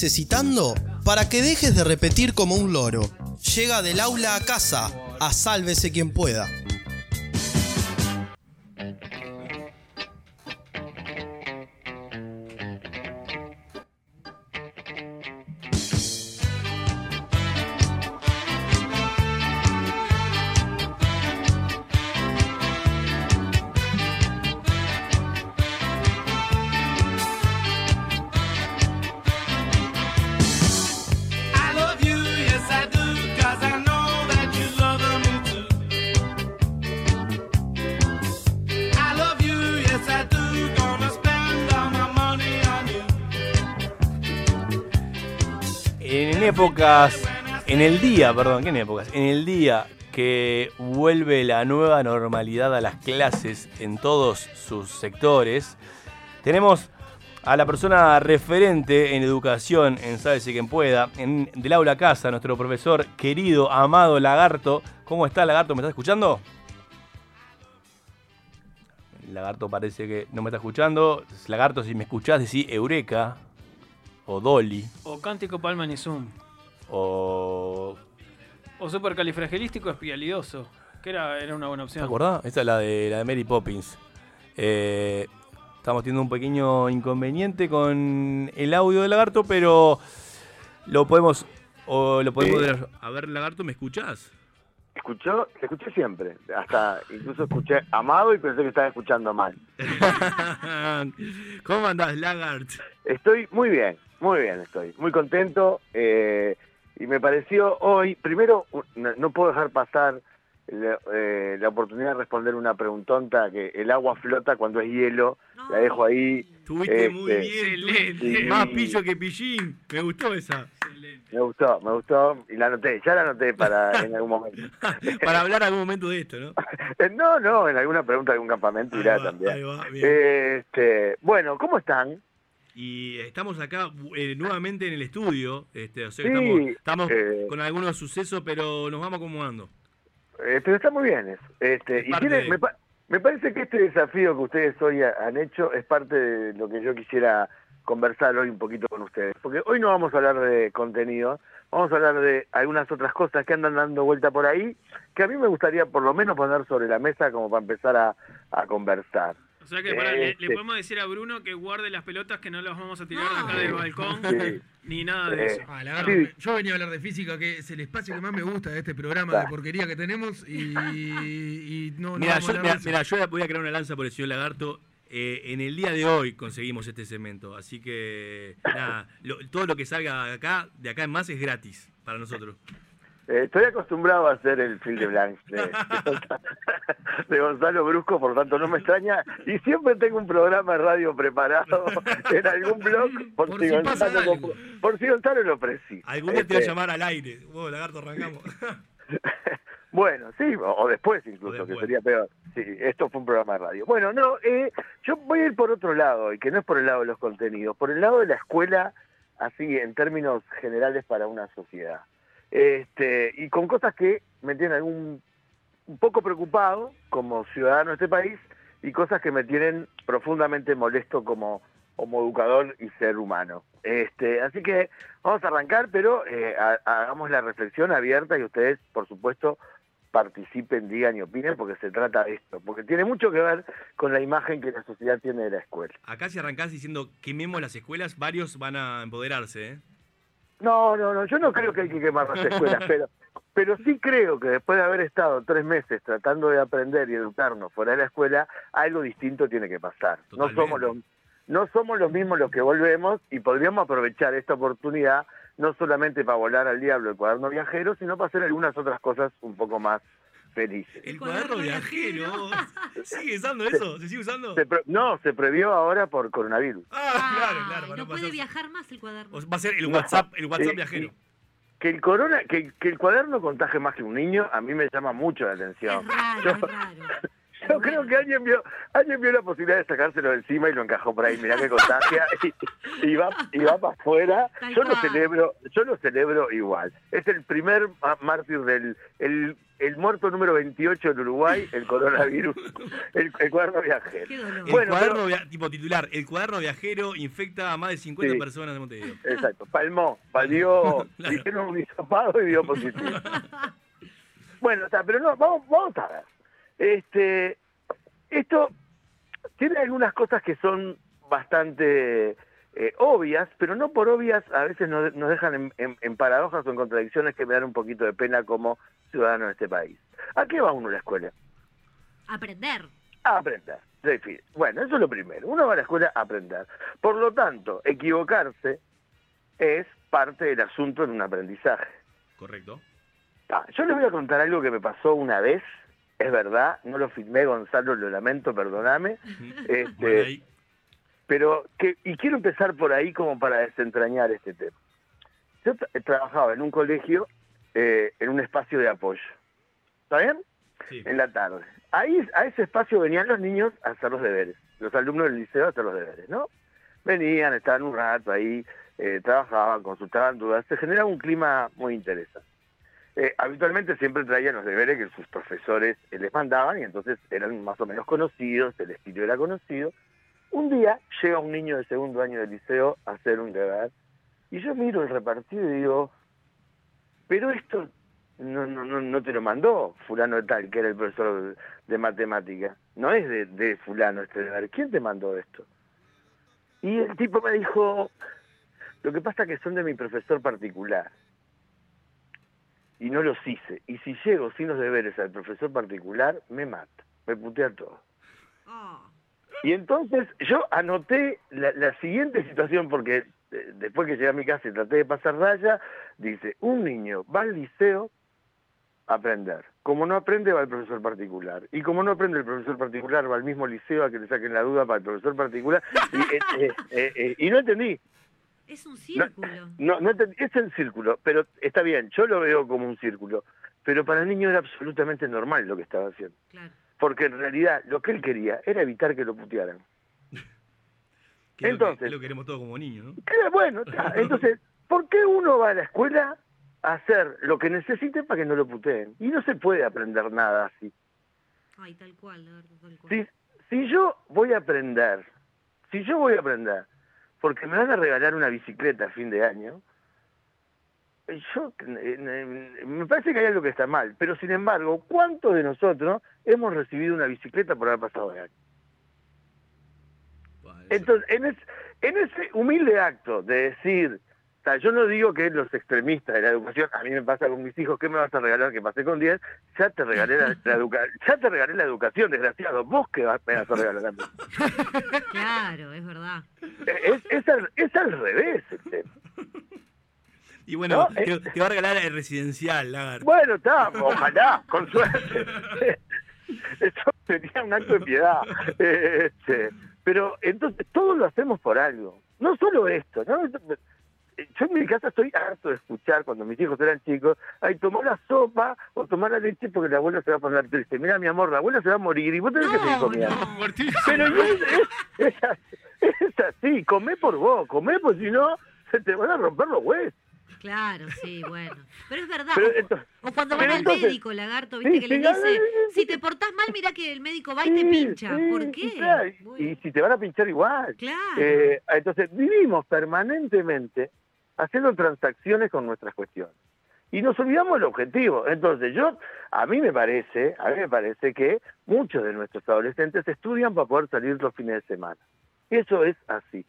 Necesitando para que dejes de repetir como un loro. Llega del aula a casa, a sálvese quien pueda. Día, perdón, ¿qué en épocas? En el día que vuelve la nueva normalidad a las clases en todos sus sectores, tenemos a la persona referente en educación en Sábese quien pueda, en, del aula casa, nuestro profesor querido, amado Lagarto. ¿Cómo está Lagarto? ¿Me está escuchando? Lagarto parece que no me está escuchando. Lagarto, si me escuchás, decí Eureka o Dolly O cántico palma zoom. o O supercalifragilístico espialidoso. Que era, era una buena ¿Te opción. acordás? Esta es la de, la de Mary Poppins. Eh, estamos teniendo un pequeño inconveniente con el audio del lagarto, pero lo podemos. O lo podemos ver. A ver, lagarto, ¿me escuchás? Escuchó, te escuché siempre. Hasta incluso escuché amado y pensé que estaba escuchando mal. ¿Cómo andás, Lagart? Estoy muy bien, muy bien estoy. Muy contento. eh, y me pareció hoy, primero, no, no puedo dejar pasar la, eh, la oportunidad de responder una preguntonta que el agua flota cuando es hielo. La dejo ahí. Estuviste muy Este, bien, sí. tuviste más pillo que pillín. Me gustó esa. Me gustó, me gustó y la anoté, ya la anoté para en algún momento. Para hablar algún momento de esto, ¿no? Eh, No, no, en alguna pregunta de algún campamento irá también. ahí va, bien. Este, bueno, ¿cómo están? Y estamos acá eh, nuevamente en el estudio. Este, o sea, Sí, estamos, estamos eh, con algunos sucesos, pero nos vamos acomodando. Eh, pero está muy bien eso. Este, Es y parte tiene- de- me, pa- me parece que este desafío que ustedes hoy ha- han hecho es parte de lo que yo quisiera conversar hoy un poquito con ustedes. Porque hoy no vamos a hablar de contenido, vamos a hablar de algunas otras cosas que andan dando vuelta por ahí, que a mí me gustaría por lo menos poner sobre la mesa como para empezar a, a conversar. O sea que pará, le, le Este, podemos decir a Bruno que guarde las pelotas que no las vamos a tirar de acá del balcón. Sí. Ni nada de Eh, eso. Ah, lagarto, Sí. Yo venía a hablar de física, que es el espacio que más me gusta de este programa de porquería que tenemos y, y no, no Mira, vamos a yo, hablar mira, de eso. mira, yo voy a crear una lanza por el señor Lagarto. Eh, en el día de hoy conseguimos este cemento, así que nada, lo- todo lo que salga de acá, de acá en más es gratis para nosotros. Eh, estoy acostumbrado a hacer el fil de blanc de, de Gonzalo, de Gonzalo Brusco, por tanto no me extraña. Y siempre tengo un programa de radio preparado en algún blog por, Por si, Gonzalo, por si Gonzalo lo precisa. Algún día te voy a Este, llamar al aire. Vos, Lagarto, arrancamos. Bueno, sí, o, o después incluso, que sería peor. Sí, esto fue un programa de radio. Bueno, no, eh, yo voy a ir por otro lado, y que no es por el lado de los contenidos, por el lado de la escuela, así en términos generales para una sociedad. Este, y con cosas que me tienen un poco preocupado como ciudadano de este país y cosas que me tienen profundamente molesto como, educador y ser humano. Este, así que vamos a arrancar, pero eh, ha- hagamos la reflexión abierta y ustedes, por supuesto, participen, digan y opinen, porque se trata de esto, porque tiene mucho que ver con la imagen que la sociedad tiene de la escuela. Acá si arrancás diciendo quememos las escuelas, varios van a empoderarse, ¿eh? No, no, no, yo no creo que hay que quemar las escuelas, pero, pero sí creo que después de haber estado tres meses tratando de aprender y educarnos fuera de la escuela, algo distinto tiene que pasar. No somos los no somos los mismos los que volvemos y podríamos aprovechar esta oportunidad no solamente para volar al diablo el cuaderno viajero, sino para hacer algunas otras cosas un poco más felices. El cuaderno viajero. ¿Sigue usando eso? ¿Se sigue usando? Se pro- no, se prohibió ahora por coronavirus. Ah, claro, claro. No puede viajar más el cuaderno. Va a ser el. WhatsApp, el WhatsApp Eh, viajero. Que el corona, que, que el cuaderno contagie más que un niño, a mí me llama mucho la atención. Es raro, Yo- es raro. Yo creo que alguien vio, alguien vio la posibilidad de sacárselo de encima y lo encajó por ahí. Mirá que contagia y, y va, y va para afuera. Yo lo celebro, yo lo celebro igual. Es el primer mártir del, el, el muerto número 28 en Uruguay, el coronavirus, el, el cuaderno viajero. El cuaderno, pero- via- tipo titular, el cuaderno viajero infecta a más de 50 Sí. personas de Montevideo. Exacto, palmó, valió, hicieron un hisopado y dio positivo. Bueno, está, pero no, vamos, vamos a ver. Este, esto tiene algunas cosas que son bastante eh, obvias, pero no por obvias, a veces nos, nos dejan en, en- en paradojas o en contradicciones que me dan un poquito de pena como ciudadano de este país. ¿A qué va uno a la escuela? Aprender. A aprender. Bueno, eso es lo primero. Uno va a la escuela a aprender. Por lo tanto, equivocarse es parte del asunto en un aprendizaje. Correcto. Ah, yo les voy a contar algo que me pasó una vez. Es verdad, no lo filmé, Gonzalo, lo lamento, perdóname. Este, pero, que, y quiero empezar por ahí como para desentrañar este tema. Yo tra- trabajaba en un colegio, eh, en un espacio de apoyo. ¿Está bien? En la tarde. Ahí, a ese espacio venían los niños a hacer los deberes, los alumnos del liceo a hacer los deberes, ¿no? Venían, estaban un rato ahí, eh, trabajaban, consultaban dudas, se generaba un clima muy interesante. Eh, habitualmente siempre traían los deberes que sus profesores eh, les mandaban y entonces eran más o menos conocidos, el estilo era conocido. Un día llega un niño de segundo año del liceo a hacer un deber y yo miro el repartido y digo, pero esto no, no, no, no te lo mandó fulano de tal, que era el profesor de matemática. No es de, de fulano este deber. ¿Quién te mandó esto? Y el tipo me dijo, lo que pasa es que son de mi profesor particular. Y no los hice. Y si llego sin los deberes al profesor particular, me mata, me putea todo. Y entonces yo anoté la, la siguiente situación, porque eh, después que llegué a mi casa y traté de pasar raya, dice, un niño va al liceo a aprender. Como no aprende, va al profesor particular. Y como no aprende el profesor particular, va al mismo liceo a que le saquen la duda para el profesor particular. Y, eh, eh, eh, y no entendí. Es un círculo. No, no entendí. es el círculo, pero está bien, yo lo veo como un círculo. Pero para el niño era absolutamente normal lo que estaba haciendo. Claro. Porque en realidad lo que él quería era evitar que lo putearan. Que es lo que- Entonces, es lo que queremos todos como niños, ¿no? Bueno, entonces, ¿por qué uno va a la escuela a hacer lo que necesite para que no lo puteen? Y no se puede aprender nada así. Ay, tal cual, la verdad, tal cual. Si, si yo voy a aprender, si yo voy a aprender, porque me van a regalar una bicicleta a fin de año, yo me parece que hay algo que está mal, pero sin embargo, ¿cuántos de nosotros hemos recibido una bicicleta por haber pasado de año? Entonces, en, es- en ese humilde acto de decir, o sea, yo no digo que los extremistas de la educación, a mí me pasa con mis hijos, ¿qué me vas a regalar que pasé con 10? Ya te regalé la, la educa- ya te regalé la educación, desgraciado. ¿Vos vas- me vas a regalar a mí? Claro, es verdad. Es, es, al, es al revés el tema. Y bueno, No, te, te va a regalar el residencial, Lagar. Bueno, está, ojalá, con suerte. Eso sería un acto de piedad. Este, pero entonces, todo lo hacemos por algo. No solo esto, ¿no? Yo en mi casa estoy harto de escuchar cuando mis hijos eran chicos, ay, tomar la sopa o tomar la leche porque la abuela se va a poner triste. Mira, mi amor, la abuela se va a morir y vos tenés que seguir comiendo. Pero y es, es- es así, es así, comé por vos, comé porque si no, se te van a romper los huesos. Claro, sí, bueno. Pero es verdad. Pero o- entonces- o cuando van al entonces- médico, lagarto, viste Sí, que le sí, dice, no, si te portás mal, mira que el médico va y te pincha. ¿Por qué? Claro, y si te van a pinchar igual. Claro. Eh, entonces, vivimos permanentemente haciendo transacciones con nuestras cuestiones. Y nos olvidamos del objetivo. Entonces, yo, a mí me parece, a mí me parece que muchos de nuestros adolescentes estudian para poder salir los fines de semana. Eso es así.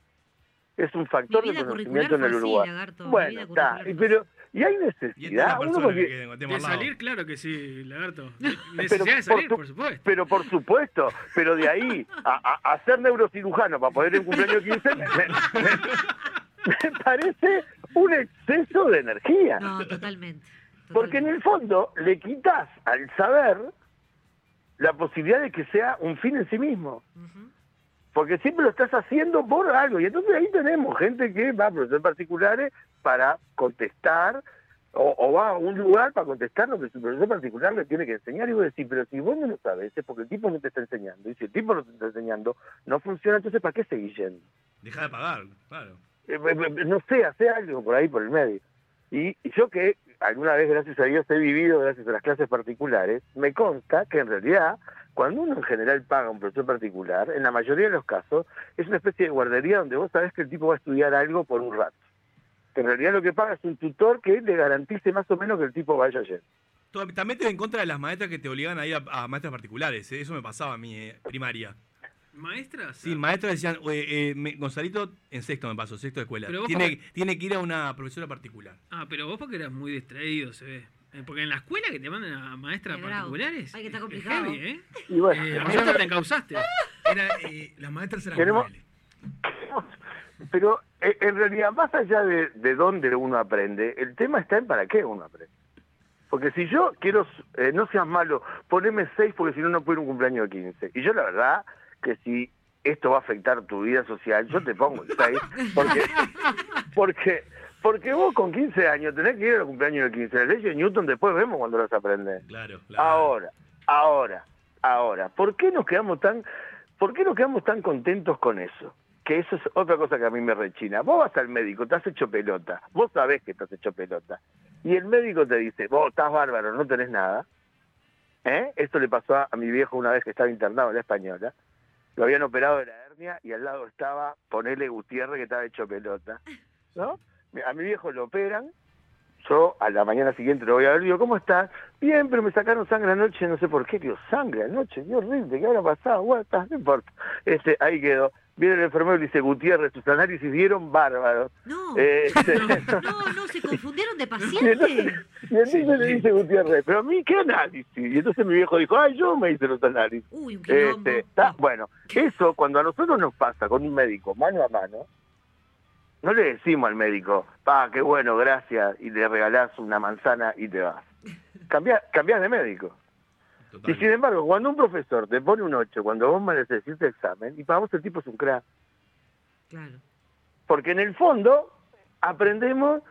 Es un factor de conocimiento en el fue así, Uruguay. lagarto, bueno, está. y Pero, y hay Y necesidad. Uno persona porque- que De salir, claro que sí, lagarto. pero Necesidad de salir, por supuesto. Pero por supuesto, pero de ahí a, a- a ser neurocirujano para poder ir en cumpleaños 15 me, me- me parece un exceso de energía. No, totalmente. Porque en el fondo le quitas al saber la posibilidad de que sea un fin en sí mismo. Porque siempre lo estás haciendo por algo. Y entonces ahí tenemos gente que va a profesores particulares para contestar O, o va a un lugar para contestar lo que su profesor particular le tiene que enseñar y vos decís, pero si vos no lo sabes, es porque el tipo no te está enseñando. Y si el tipo no te está enseñando, no funciona, entonces ¿para qué seguís yendo? Deja de pagar, claro. Eh, no sé, hace algo por ahí, por el medio. Y y yo que alguna vez, gracias a Dios, he vivido gracias a las clases particulares, me consta que en realidad, cuando uno en general paga un profesor particular, en la mayoría de los casos, es una especie de guardería donde vos sabés que el tipo va a estudiar algo por un rato. En realidad lo que paga es un tutor que le garantice más o menos que el tipo vaya ayer. También te en contra de las maestras que te obligan a ir a, maestras particulares. ¿eh? Eso me pasaba a mí, eh, primaria. ¿Maestras? Sí, maestras decían, "Oye, eh, me- Gonzalito, en sexto me pasó, sexto de escuela. Pero vos Tiene, que ir a una profesora particular. Ah, pero vos porque eras muy distraído, se ve. Eh, Porque en la escuela que te mandan a maestras bravo. particulares. Ay, que está es complicado. heavy, ¿eh? Y bueno, Eh, te encausaste. Era, eh, las maestras eran Queremos- crueles. Pero eh, en realidad, más allá de, de dónde uno aprende, el tema está en para qué uno aprende. Porque si yo quiero, eh, no seas malo, poneme seis porque si no, no puedo ir a un cumpleaños de 15. Y yo la verdad que si esto va a afectar tu vida social, yo te pongo el seis. Porque, porque, porque vos con 15 años tenés que ir al cumpleaños de 15. Las leyes de Newton después vemos cuando las aprendes. Claro, claro. Ahora, ahora, ahora, ¿por qué nos quedamos tan, por qué nos quedamos tan contentos con eso? Que eso es otra cosa que a mí me rechina. Vos vas al médico, te has hecho pelota, vos sabés que te has hecho pelota, y el médico te dice, vos estás bárbaro, no tenés nada. ¿Eh? Esto le pasó a, a mi viejo una vez que estaba internado en la española. Lo habían operado de la hernia y al lado estaba, ponele Gutiérrez, que estaba hecho pelota. ¿No? A mi viejo lo operan, yo a la mañana siguiente lo voy a ver, digo, ¿cómo estás? Bien, pero me sacaron sangre anoche, no sé por qué, digo, sangre anoche, qué horrible, ¿qué habrá pasado? Bueno, no importa. Este, ahí quedó. Viene el enfermero y le dice, Gutiérrez, tus análisis dieron bárbaros. No, Este, no, no, se confundieron de y paciente. entonces, y entonces le dice Gutiérrez, pero a mí, ¿qué análisis? Y entonces mi viejo dijo, ay, yo me hice los análisis. Uy, un. Este, está- bueno, eso cuando a nosotros nos pasa con un médico mano a mano, no le decimos al médico, pa, qué bueno, gracias, y le regalás una manzana y te vas. Cambiás, cambiás de médico. Y sin embargo, cuando un profesor te pone un 8, cuando vos mereces el examen, y para vos el tipo es un crack. Claro. Porque en el fondo aprendemos,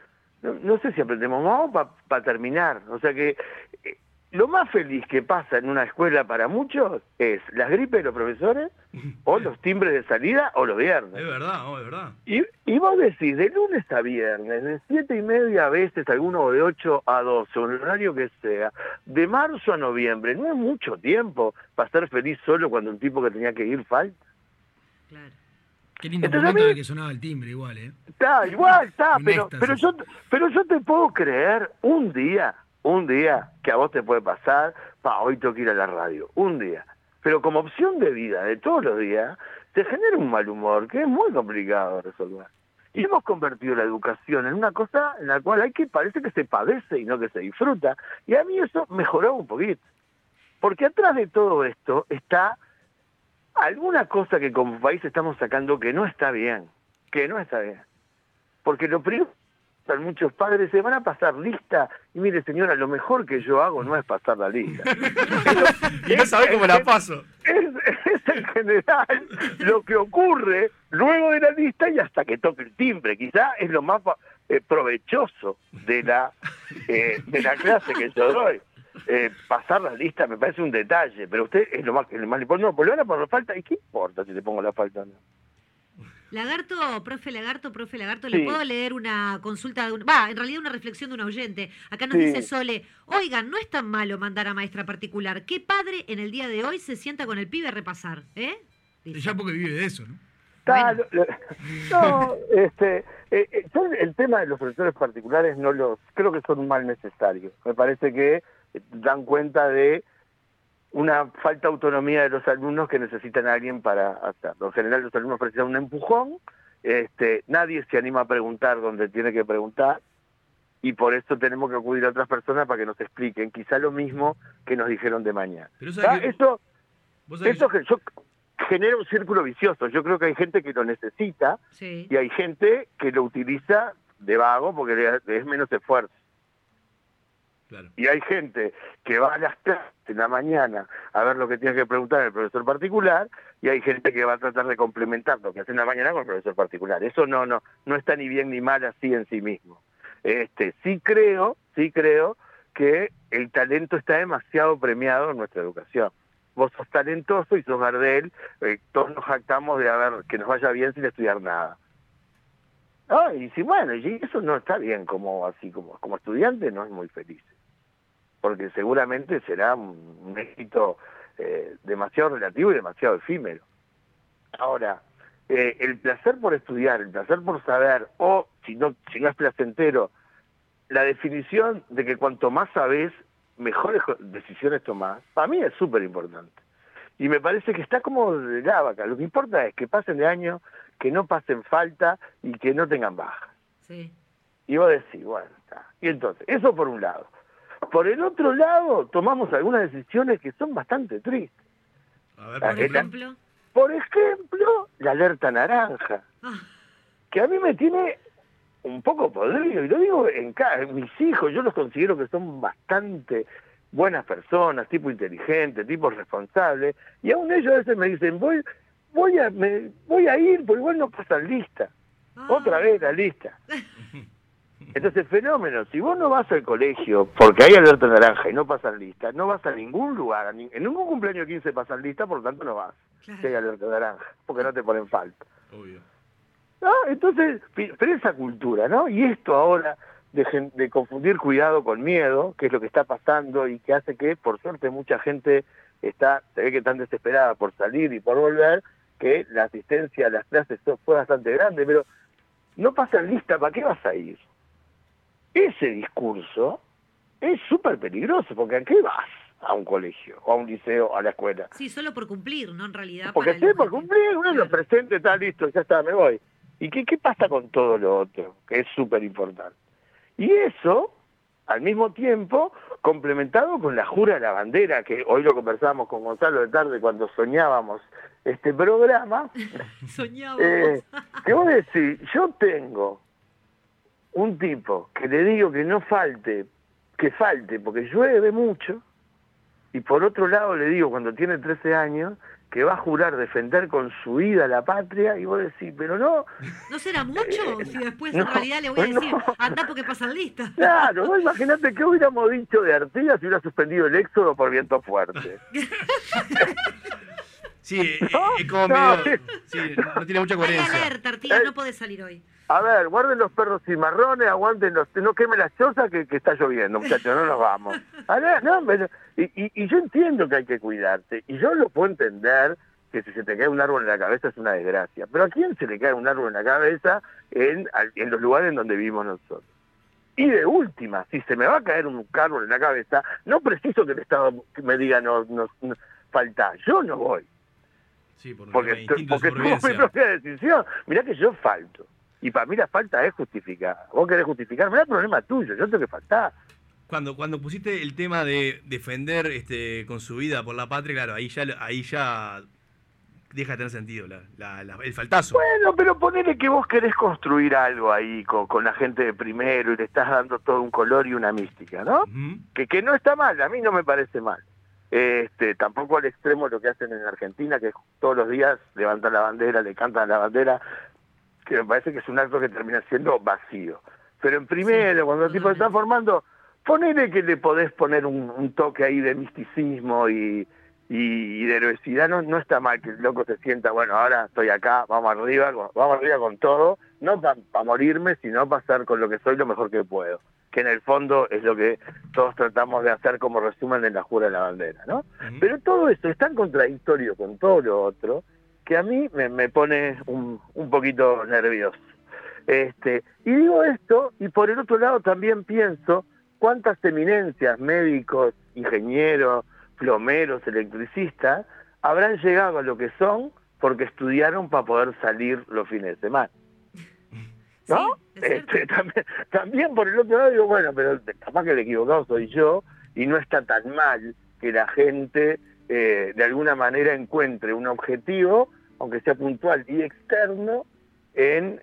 no, no sé si aprendemos más para terminar. O sea que eh, lo más feliz que pasa en una escuela para muchos es las gripes de los profesores, o los timbres de salida, o los viernes. Es verdad, no, es verdad. Y, y vos decís, de lunes a viernes, de siete y media a veces, alguno de 8 a 12, o el horario que sea, de marzo a noviembre, no es mucho tiempo para estar feliz solo cuando un tipo que tenía que ir falta. Qué lindo Entonces, momento a mí- que sonaba el timbre, igual, ¿eh? Está, igual, está, Un pero, pero, yo, pero yo te puedo creer un día, un día que a vos te puede pasar, pa, hoy tengo que ir a la radio, un día. Pero como opción de vida de todos los días, te genera un mal humor que es muy complicado de resolver. Y hemos convertido la educación en una cosa en la cual hay que, parece que se padece y no que se disfruta. Y a mí eso mejoró un poquito. Porque atrás de todo esto está alguna cosa que como país estamos sacando que no está bien, que no está bien. Porque lo primero, muchos padres se van a pasar lista y mire señora, lo mejor que yo hago no es pasar la lista. Y no sabés cómo la paso. Es, es en general lo que ocurre luego de la lista y hasta que toque el timbre. Quizá es lo más eh, provechoso de la, eh, de la clase que yo doy. Eh, pasar la lista me parece un detalle, pero usted es lo más, lo más importante. No, pues le van a poner falta, ¿y qué importa si le pongo la falta o no? Lagarto, profe Lagarto, profe Lagarto, Sí. ¿le puedo leer una consulta? de un- Va, en realidad una reflexión de un oyente. Acá nos Sí. dice Sole, oigan, no es tan malo mandar a maestra particular. ¿Qué padre en el día de hoy se sienta con el pibe a repasar? ¿Eh? Ya porque vive de eso, ¿no? Está, lo- lo- no, este, eh, eh, yo el tema de los profesores particulares no los creo que son un mal necesario. Me parece que dan cuenta de una falta de autonomía de los alumnos que necesitan a alguien para hacerlo. En general los alumnos precisan un empujón, este, nadie se anima a preguntar donde tiene que preguntar y por eso tenemos que acudir a otras personas para que nos expliquen quizá lo mismo que nos dijeron de mañana. Eso, sabés eso que yo genera un círculo vicioso. Yo creo que hay gente que lo necesita Sí. y hay gente que lo utiliza de vago porque es menos esfuerzo. Y hay gente que va a las clases en la mañana a ver lo que tiene que preguntar el profesor particular y hay gente que va a tratar de complementar lo que hace en la mañana con el profesor particular. Eso no no no está ni bien ni mal así en sí mismo. Este sí creo sí creo que el talento está demasiado premiado en nuestra educación. Vos sos talentoso y sos Gardel, eh, todos nos jactamos de a ver, que nos vaya bien sin estudiar nada. Ah, y sí, bueno, y eso no está bien como así, como, como estudiante no es muy feliz. Porque seguramente será un, éxito eh, demasiado relativo y demasiado efímero. Ahora, eh, el placer por estudiar, el placer por saber, o si no, si no es placentero, la definición de que cuanto más sabes, mejores jo- decisiones tomás, para mí es súper importante. Y me parece que está como de la vaca. Lo que importa es que pasen de año, que no pasen falta y que no tengan baja. Sí. Y vos decís, bueno, está. Y entonces, eso por un lado. Por el otro lado, tomamos algunas decisiones que son bastante tristes. A ver, Ah, por ejemplo. Por ejemplo, la alerta naranja, Ah. que a mí me tiene un poco podrido, y lo digo en cada, mis hijos, yo los considero que son bastante buenas personas, tipo inteligentes, tipo responsables, y aún ellos a veces me dicen, voy, voy a, me, voy a ir, porque igual no pasan lista. Otra vez la lista. Entonces, fenómeno, si vos no vas al colegio porque hay alerta naranja y no pasan lista, no vas a ningún lugar, a ni- en ningún cumpleaños 15 pasan lista, por lo tanto no vas, si hay alerta naranja, porque no te ponen falta. Obvio. ¿No? Entonces, pero esa cultura, ¿no? Y esto ahora de, gen- de confundir cuidado con miedo, que es lo que está pasando y que hace que, por suerte, mucha gente está, se ve que tan desesperada por salir y por volver, que la asistencia a las clases fue bastante grande, pero no pasan lista, ¿para qué vas a ir? Ese discurso es súper peligroso, porque ¿a qué vas? A un colegio, o a un liceo, a la escuela. Sí, solo por cumplir, ¿no? En realidad. Porque sí, por cumplir, uno lo presente, está listo, ya está, me voy. ¿Y qué, qué pasa con todo lo otro? Que es súper importante. Y eso, al mismo tiempo, complementado con la jura de la bandera, que hoy lo conversamos con Gonzalo de tarde cuando soñábamos este programa, Soñaba. eh, que vos decís, yo tengo un tipo que le digo que no falte, que falte, porque llueve mucho, y por otro lado le digo, cuando tiene 13 años, que va a jurar defender con su vida la patria, y vos decís, pero no, ¿No será mucho? Si después no, en realidad le voy a no. decir, anda porque pasan lista. claro, vos imaginate que hubiéramos dicho de Artigas si hubiera suspendido el éxodo por viento fuerte. Sí, eh, eh, es como No, medio. Sí, no, no tiene mucha Hay coherencia. alerta, Artigas, no podés salir hoy. A ver, guarden los perros cimarrones, aguanten los... No quemen las chozas que, que está lloviendo, muchachos, no nos vamos. A ver, no, pero- y, y- y yo entiendo que hay que cuidarte, y yo lo puedo entender que si se te cae un árbol en la cabeza es una desgracia. Pero ¿a quién se le cae un árbol en la cabeza en, al- en los lugares en donde vivimos nosotros? Y de última, si se me va a caer un árbol en la cabeza, no preciso que el Estado me diga no, no, no falta, yo no voy. Sí, por Porque, porque mi propia decisión. Mirá que yo falto. Y para mí la falta es justificada. Vos querés justificar, mirá el problema tuyo, yo tengo que faltar. Cuando, cuando pusiste el tema de defender este, con su vida por la patria, claro, ahí ya, ahí ya deja de tener sentido la, la- la- el faltazo. Bueno, pero ponele que vos querés construir algo ahí con, con la gente de primero y le estás dando todo un color y una mística, ¿no? que, que no está mal, a mí no me parece mal. Este, tampoco al extremo lo que hacen en Argentina, que todos los días levantan la bandera, le cantan la bandera, que me parece que es un acto que termina siendo vacío. Pero en primero, cuando el tipo se está formando, ponele que le podés poner un, un toque ahí de misticismo y, y, y de heroicidad, no, no está mal que el loco se sienta, bueno, ahora estoy acá, vamos arriba, vamos arriba con todo, no para morirme, sino para hacer con lo que soy lo mejor que puedo, que en el fondo es lo que todos tratamos de hacer como resumen en la jura de la bandera, ¿no? Pero todo esto es tan contradictorio con todo lo otro que a mí me, me pone un, un poquito nervioso. Este, y digo esto, y por el otro lado también pienso cuántas eminencias, médicos, ingenieros, plomeros, electricistas, habrán llegado a lo que son porque estudiaron para poder salir los fines de semana. ¿No? Este, también, también por el otro lado digo, bueno, pero capaz que el equivocado soy yo y no está tan mal que la gente eh, de alguna manera encuentre un objetivo, aunque sea puntual y externo, en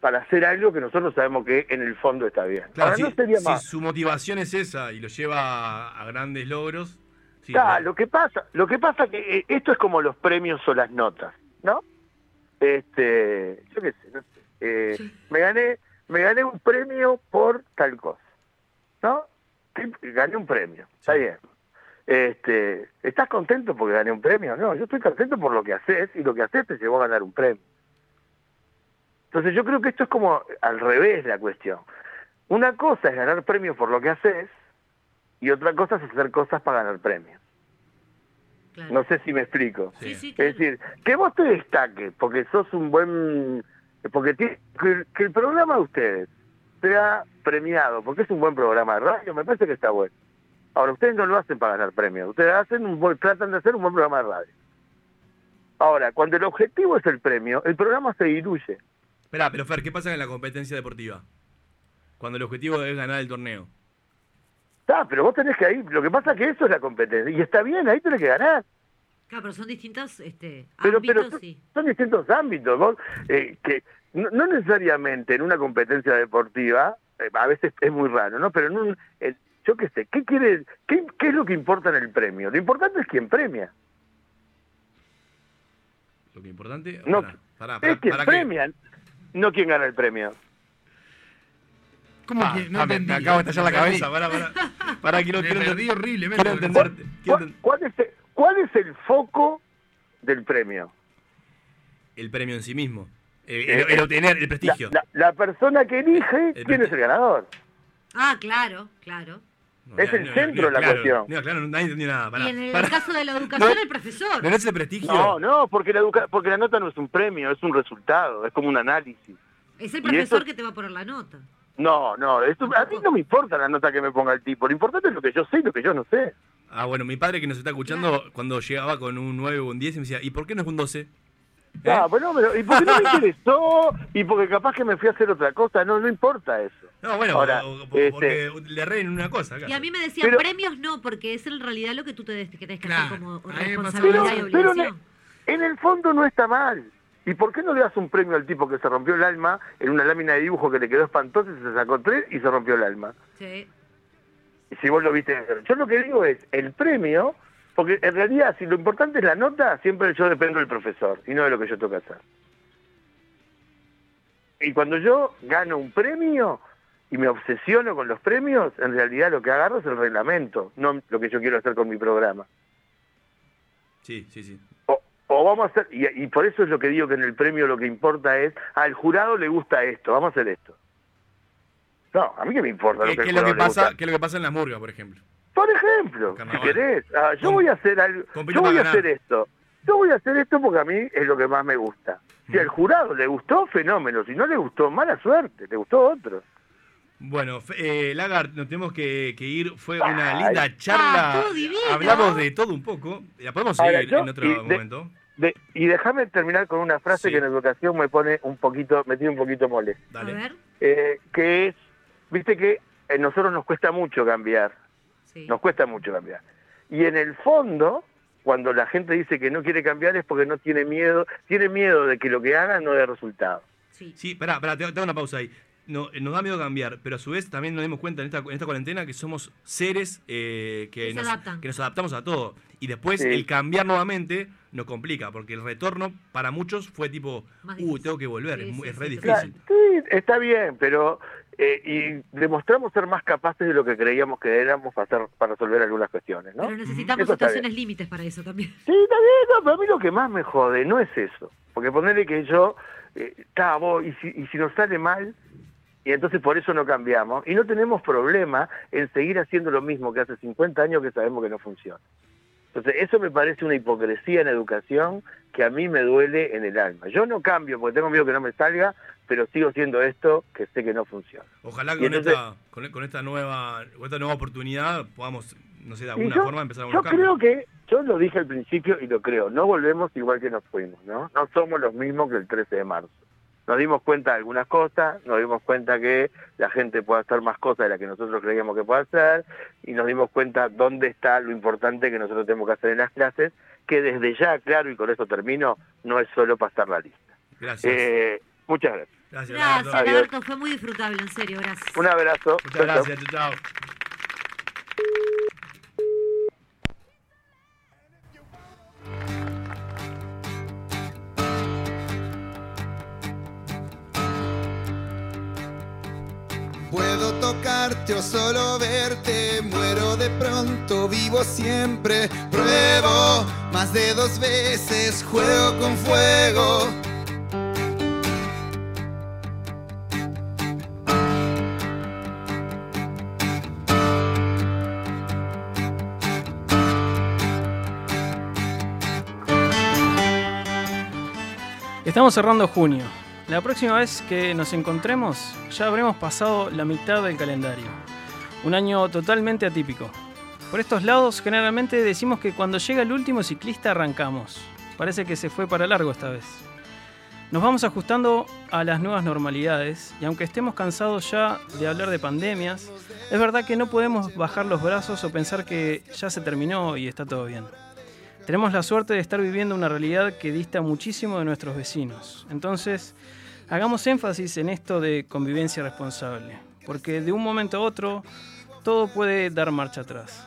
para hacer algo que nosotros sabemos que en el fondo está bien. Claro, Ahora, si, no sería si más. su motivación es esa y lo lleva a, a grandes logros, sí, Claro, claro. lo que pasa, lo que pasa que eh, esto es como los premios o las notas, ¿no? Este, yo qué sé, no sé, eh, me gané, me gané un premio por tal cosa. ¿no? Sí, Gané un premio, está bien. Este, ¿Estás contento porque gané un premio? No, yo estoy contento por lo que haces y lo que haces te llevó a ganar un premio. Entonces yo creo que esto es como al revés la cuestión. Una cosa es ganar premios por lo que haces y otra cosa es hacer cosas para ganar premios. No sé si me explico. es decir, que vos te destaques porque sos un buen... porque ti- que, que el programa de ustedes sea premiado porque es un buen programa de radio, me parece que está bueno. Ahora, ustedes no lo hacen para ganar premios, ustedes hacen un buen- tratan de hacer un buen programa de radio. Ahora, cuando el objetivo es el premio, el programa se diluye. Esperá, pero Fer, ¿qué pasa en la competencia deportiva? Cuando el objetivo es ganar el torneo. Ah, pero vos tenés que ir. Lo que pasa es que eso es la competencia. Y está bien, ahí tenés que ganar. Claro, pero son distintos este, Pero, pero ámbitos son, y... son distintos ámbitos. Vos, eh, que no, no necesariamente en una competencia deportiva, eh, a veces es muy raro, ¿no? Pero en un. eh, yo qué sé, ¿qué, quiere, qué, ¿qué es lo que importa en el premio? Lo importante es quién premia. Lo que importante. No, Pará, pará, pará, es que- premia, no quien gana el premio. ¿Cómo Ah, que? No ah, me- acabo de estallar la cabeza, pará, pará. Pará, quiero, horriblemente. entender. quiero ¿Cuál, cuál es el, ¿Cuál es el foco del premio? El premio en sí mismo. El, Eh, el- el obtener el prestigio. La, la- la persona que elige, ¿quién es el ganador? Ah, claro, claro. Es el centro de la claro, cuestión. No, claro, nadie entendió nada. Pará, y en el pará. caso de la educación, el profesor. ¿No es el prestigio? No, no, porque la, educa- porque la nota no es un premio, es un resultado, es como un análisis. Es el profesor eso- que te va a poner la nota. No, no, esto, a mí no me importa la nota que me ponga el tipo, lo importante es lo que yo sé y lo que yo no sé. Ah, bueno, mi padre que nos está escuchando, cuando llegaba con un 9 o un 10, me decía, ¿y por qué no es un 12? Ah, bueno, pero, y porque no me interesó, y porque capaz que me fui a hacer otra cosa, no, no importa eso. No, bueno, Ahora, o- este, porque le reen una cosa. Y a mí me decían Pero- premios no, porque es en realidad lo que tú te des- que tenés que hacer como pero, responsabilidad y pero obligación. en el fondo no está mal. ¿Y por qué no le das un premio al tipo que se rompió el alma en una lámina de dibujo que le quedó espantosa y se sacó tres y se rompió el alma? Sí. Y si vos lo viste. Yo lo que digo es, el premio, porque en realidad si lo importante es la nota, siempre yo dependo del profesor y no de lo que yo tengo que hacer. Y cuando yo gano un premio y me obsesiono con los premios, en realidad lo que agarro es el reglamento, no lo que yo quiero hacer con mi programa. Sí, sí, sí. O vamos a hacer, y, y por eso es lo que digo que en el premio lo que importa es, al jurado le gusta esto, vamos a hacer esto. No, a mí que me importa ¿Qué, lo que qué es lo que pasa, gusta. qué es lo que pasa en la murga, por ejemplo? Por ejemplo, Carnaval. si querés, ah, yo voy a hacer algo, yo voy a hacer esto. Yo voy a hacer esto porque a mí es lo que más me gusta. Si al jurado le gustó, fenómeno. Si no le gustó, mala suerte. Le gustó otro. Bueno, fe- eh, Lagarde, nos tenemos que, que ir. Fue una Ay. linda charla. Ah, divino. Hablamos de todo un poco. La podemos Ahora, seguir yo- en otro y momento. de- y déjame terminar con una frase que en educación me pone un poquito, me tiene un poquito molesto. Dale. ver. Eh, que es, viste que a nosotros nos cuesta mucho cambiar. Nos cuesta mucho cambiar. Y en el fondo, cuando la gente dice que no quiere cambiar es porque no tiene miedo, tiene miedo de que lo que haga no dé resultado. Sí, pará, pará, te, hago una pausa ahí. No, eh, nos da miedo cambiar, pero a su vez también nos dimos cuenta en esta, en esta cuarentena que somos seres eh, que, nos, adaptan. que nos adaptamos a todo. Y después Sí. el cambiar nuevamente nos complica, porque el retorno para muchos fue tipo, uh, tengo que volver, es, mu- es re Claro, difícil. sí, está bien, pero eh, y demostramos ser más capaces de lo que creíamos que éramos para, hacer, para resolver algunas cuestiones, ¿no? Pero necesitamos Eso situaciones límites para eso también. Sí, bien, no, pero a mí lo que más me jode no es eso. Porque ponerle que yo, eh, está, vos, y si, y si nos sale mal, y entonces por eso no cambiamos, y no tenemos problema en seguir haciendo lo mismo que hace 50 años que sabemos que no funciona. Entonces, eso me parece una hipocresía en educación que a mí me duele en el alma. Yo no cambio porque tengo miedo que no me salga, pero sigo siendo esto que sé que no funciona. Ojalá con, entonces- esta, con, con esta nueva con esta nueva oportunidad podamos, no sé, de alguna yo, forma empezar a yo unos cambios. creo que, yo lo dije al principio y lo creo, no volvemos igual que nos fuimos, ¿no? No somos los mismos que el 13 de marzo. Nos dimos cuenta de algunas cosas, nos dimos cuenta que la gente puede hacer más cosas de las que nosotros creíamos que puede hacer, y nos dimos cuenta dónde está lo importante que nosotros tenemos que hacer en las clases, que desde ya, claro, y con eso termino, no es solo pasar la lista. Gracias. Eh, muchas gracias. Gracias, Gracias. Lagarto, fue muy disfrutable, en serio, gracias. Un abrazo. Muchas Chau, gracias, chao, chao. Puedo tocarte o solo verte, muero de pronto, vivo siempre. Pruebo más de dos veces, juego con fuego. Estamos cerrando junio. La próxima vez que nos encontremos ya habremos pasado la mitad del calendario. Un año totalmente atípico. Por estos lados generalmente decimos que cuando llega el último ciclista arrancamos. Parece que se fue para largo esta vez. Nos vamos ajustando a las nuevas normalidades y aunque estemos cansados ya de hablar de pandemias, es verdad que no podemos bajar los brazos o pensar que ya se terminó y está todo bien. Tenemos la suerte de estar viviendo una realidad que dista muchísimo de nuestros vecinos. Entonces, hagamos énfasis en esto de convivencia responsable, porque de un momento a otro todo puede dar marcha atrás.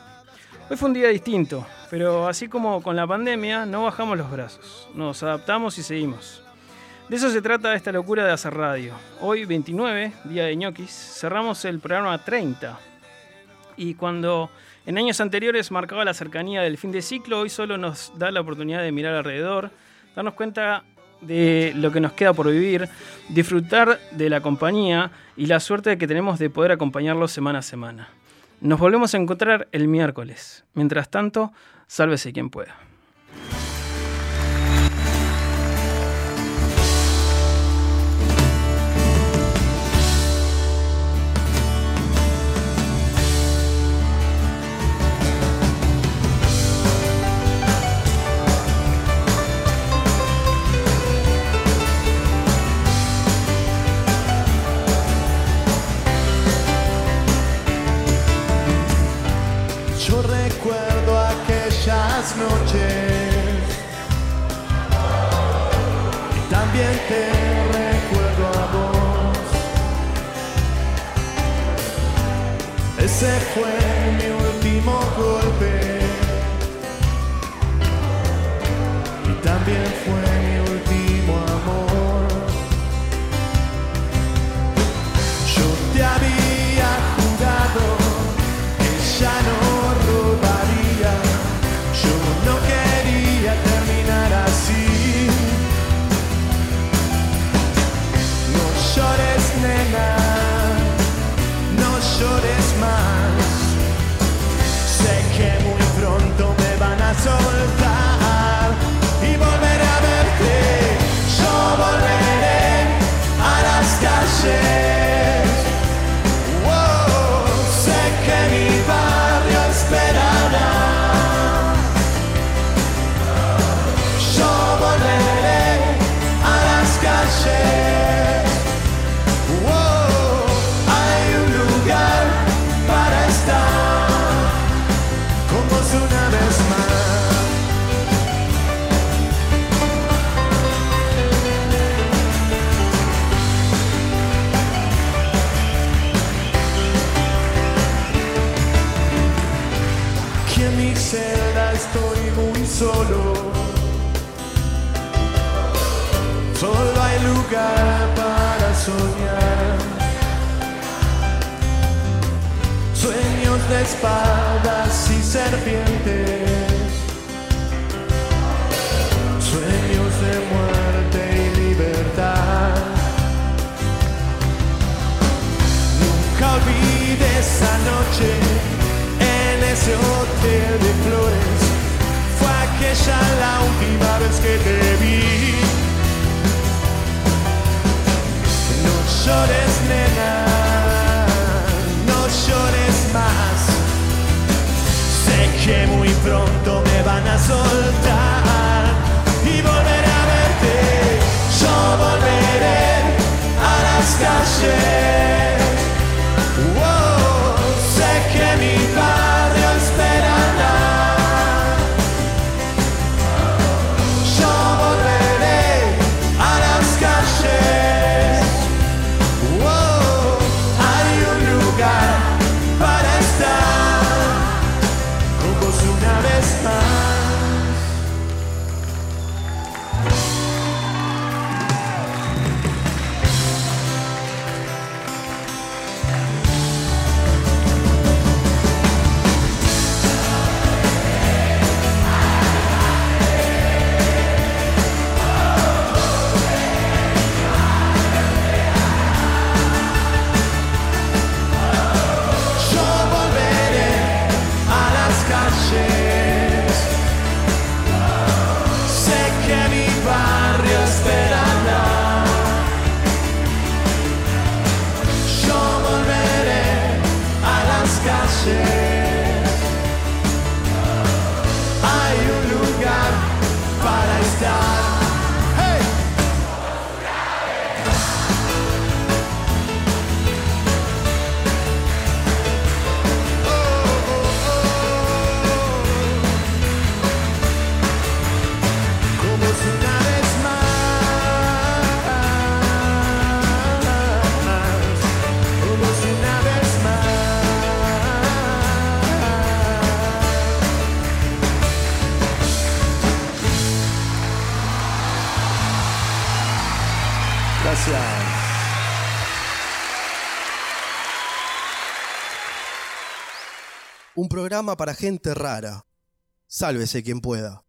Hoy fue un día distinto, pero así como con la pandemia, no bajamos los brazos, nos adaptamos y seguimos. De eso se trata esta locura de hacer radio. Hoy, 29, día de ñoquis, cerramos el programa 30. Y cuando en años anteriores marcaba la cercanía del fin de ciclo, hoy solo nos da la oportunidad de mirar alrededor, darnos cuenta de lo que nos queda por vivir, disfrutar de la compañía y la suerte que tenemos de poder acompañarlos semana a semana. Nos volvemos a encontrar el miércoles. Mientras tanto, sálvese quien pueda. Para soñar. Sueños de espadas y serpientes. Sueños de muerte y libertad. Nunca olvide esa noche en ese hotel de flores. Fue aquella la última vez que te vi. Llores, nena, no llores más. Sé que muy pronto me van a soltar y volveré a verte. Yo volveré a las calles. Programa para gente rara. Sálvese quien pueda.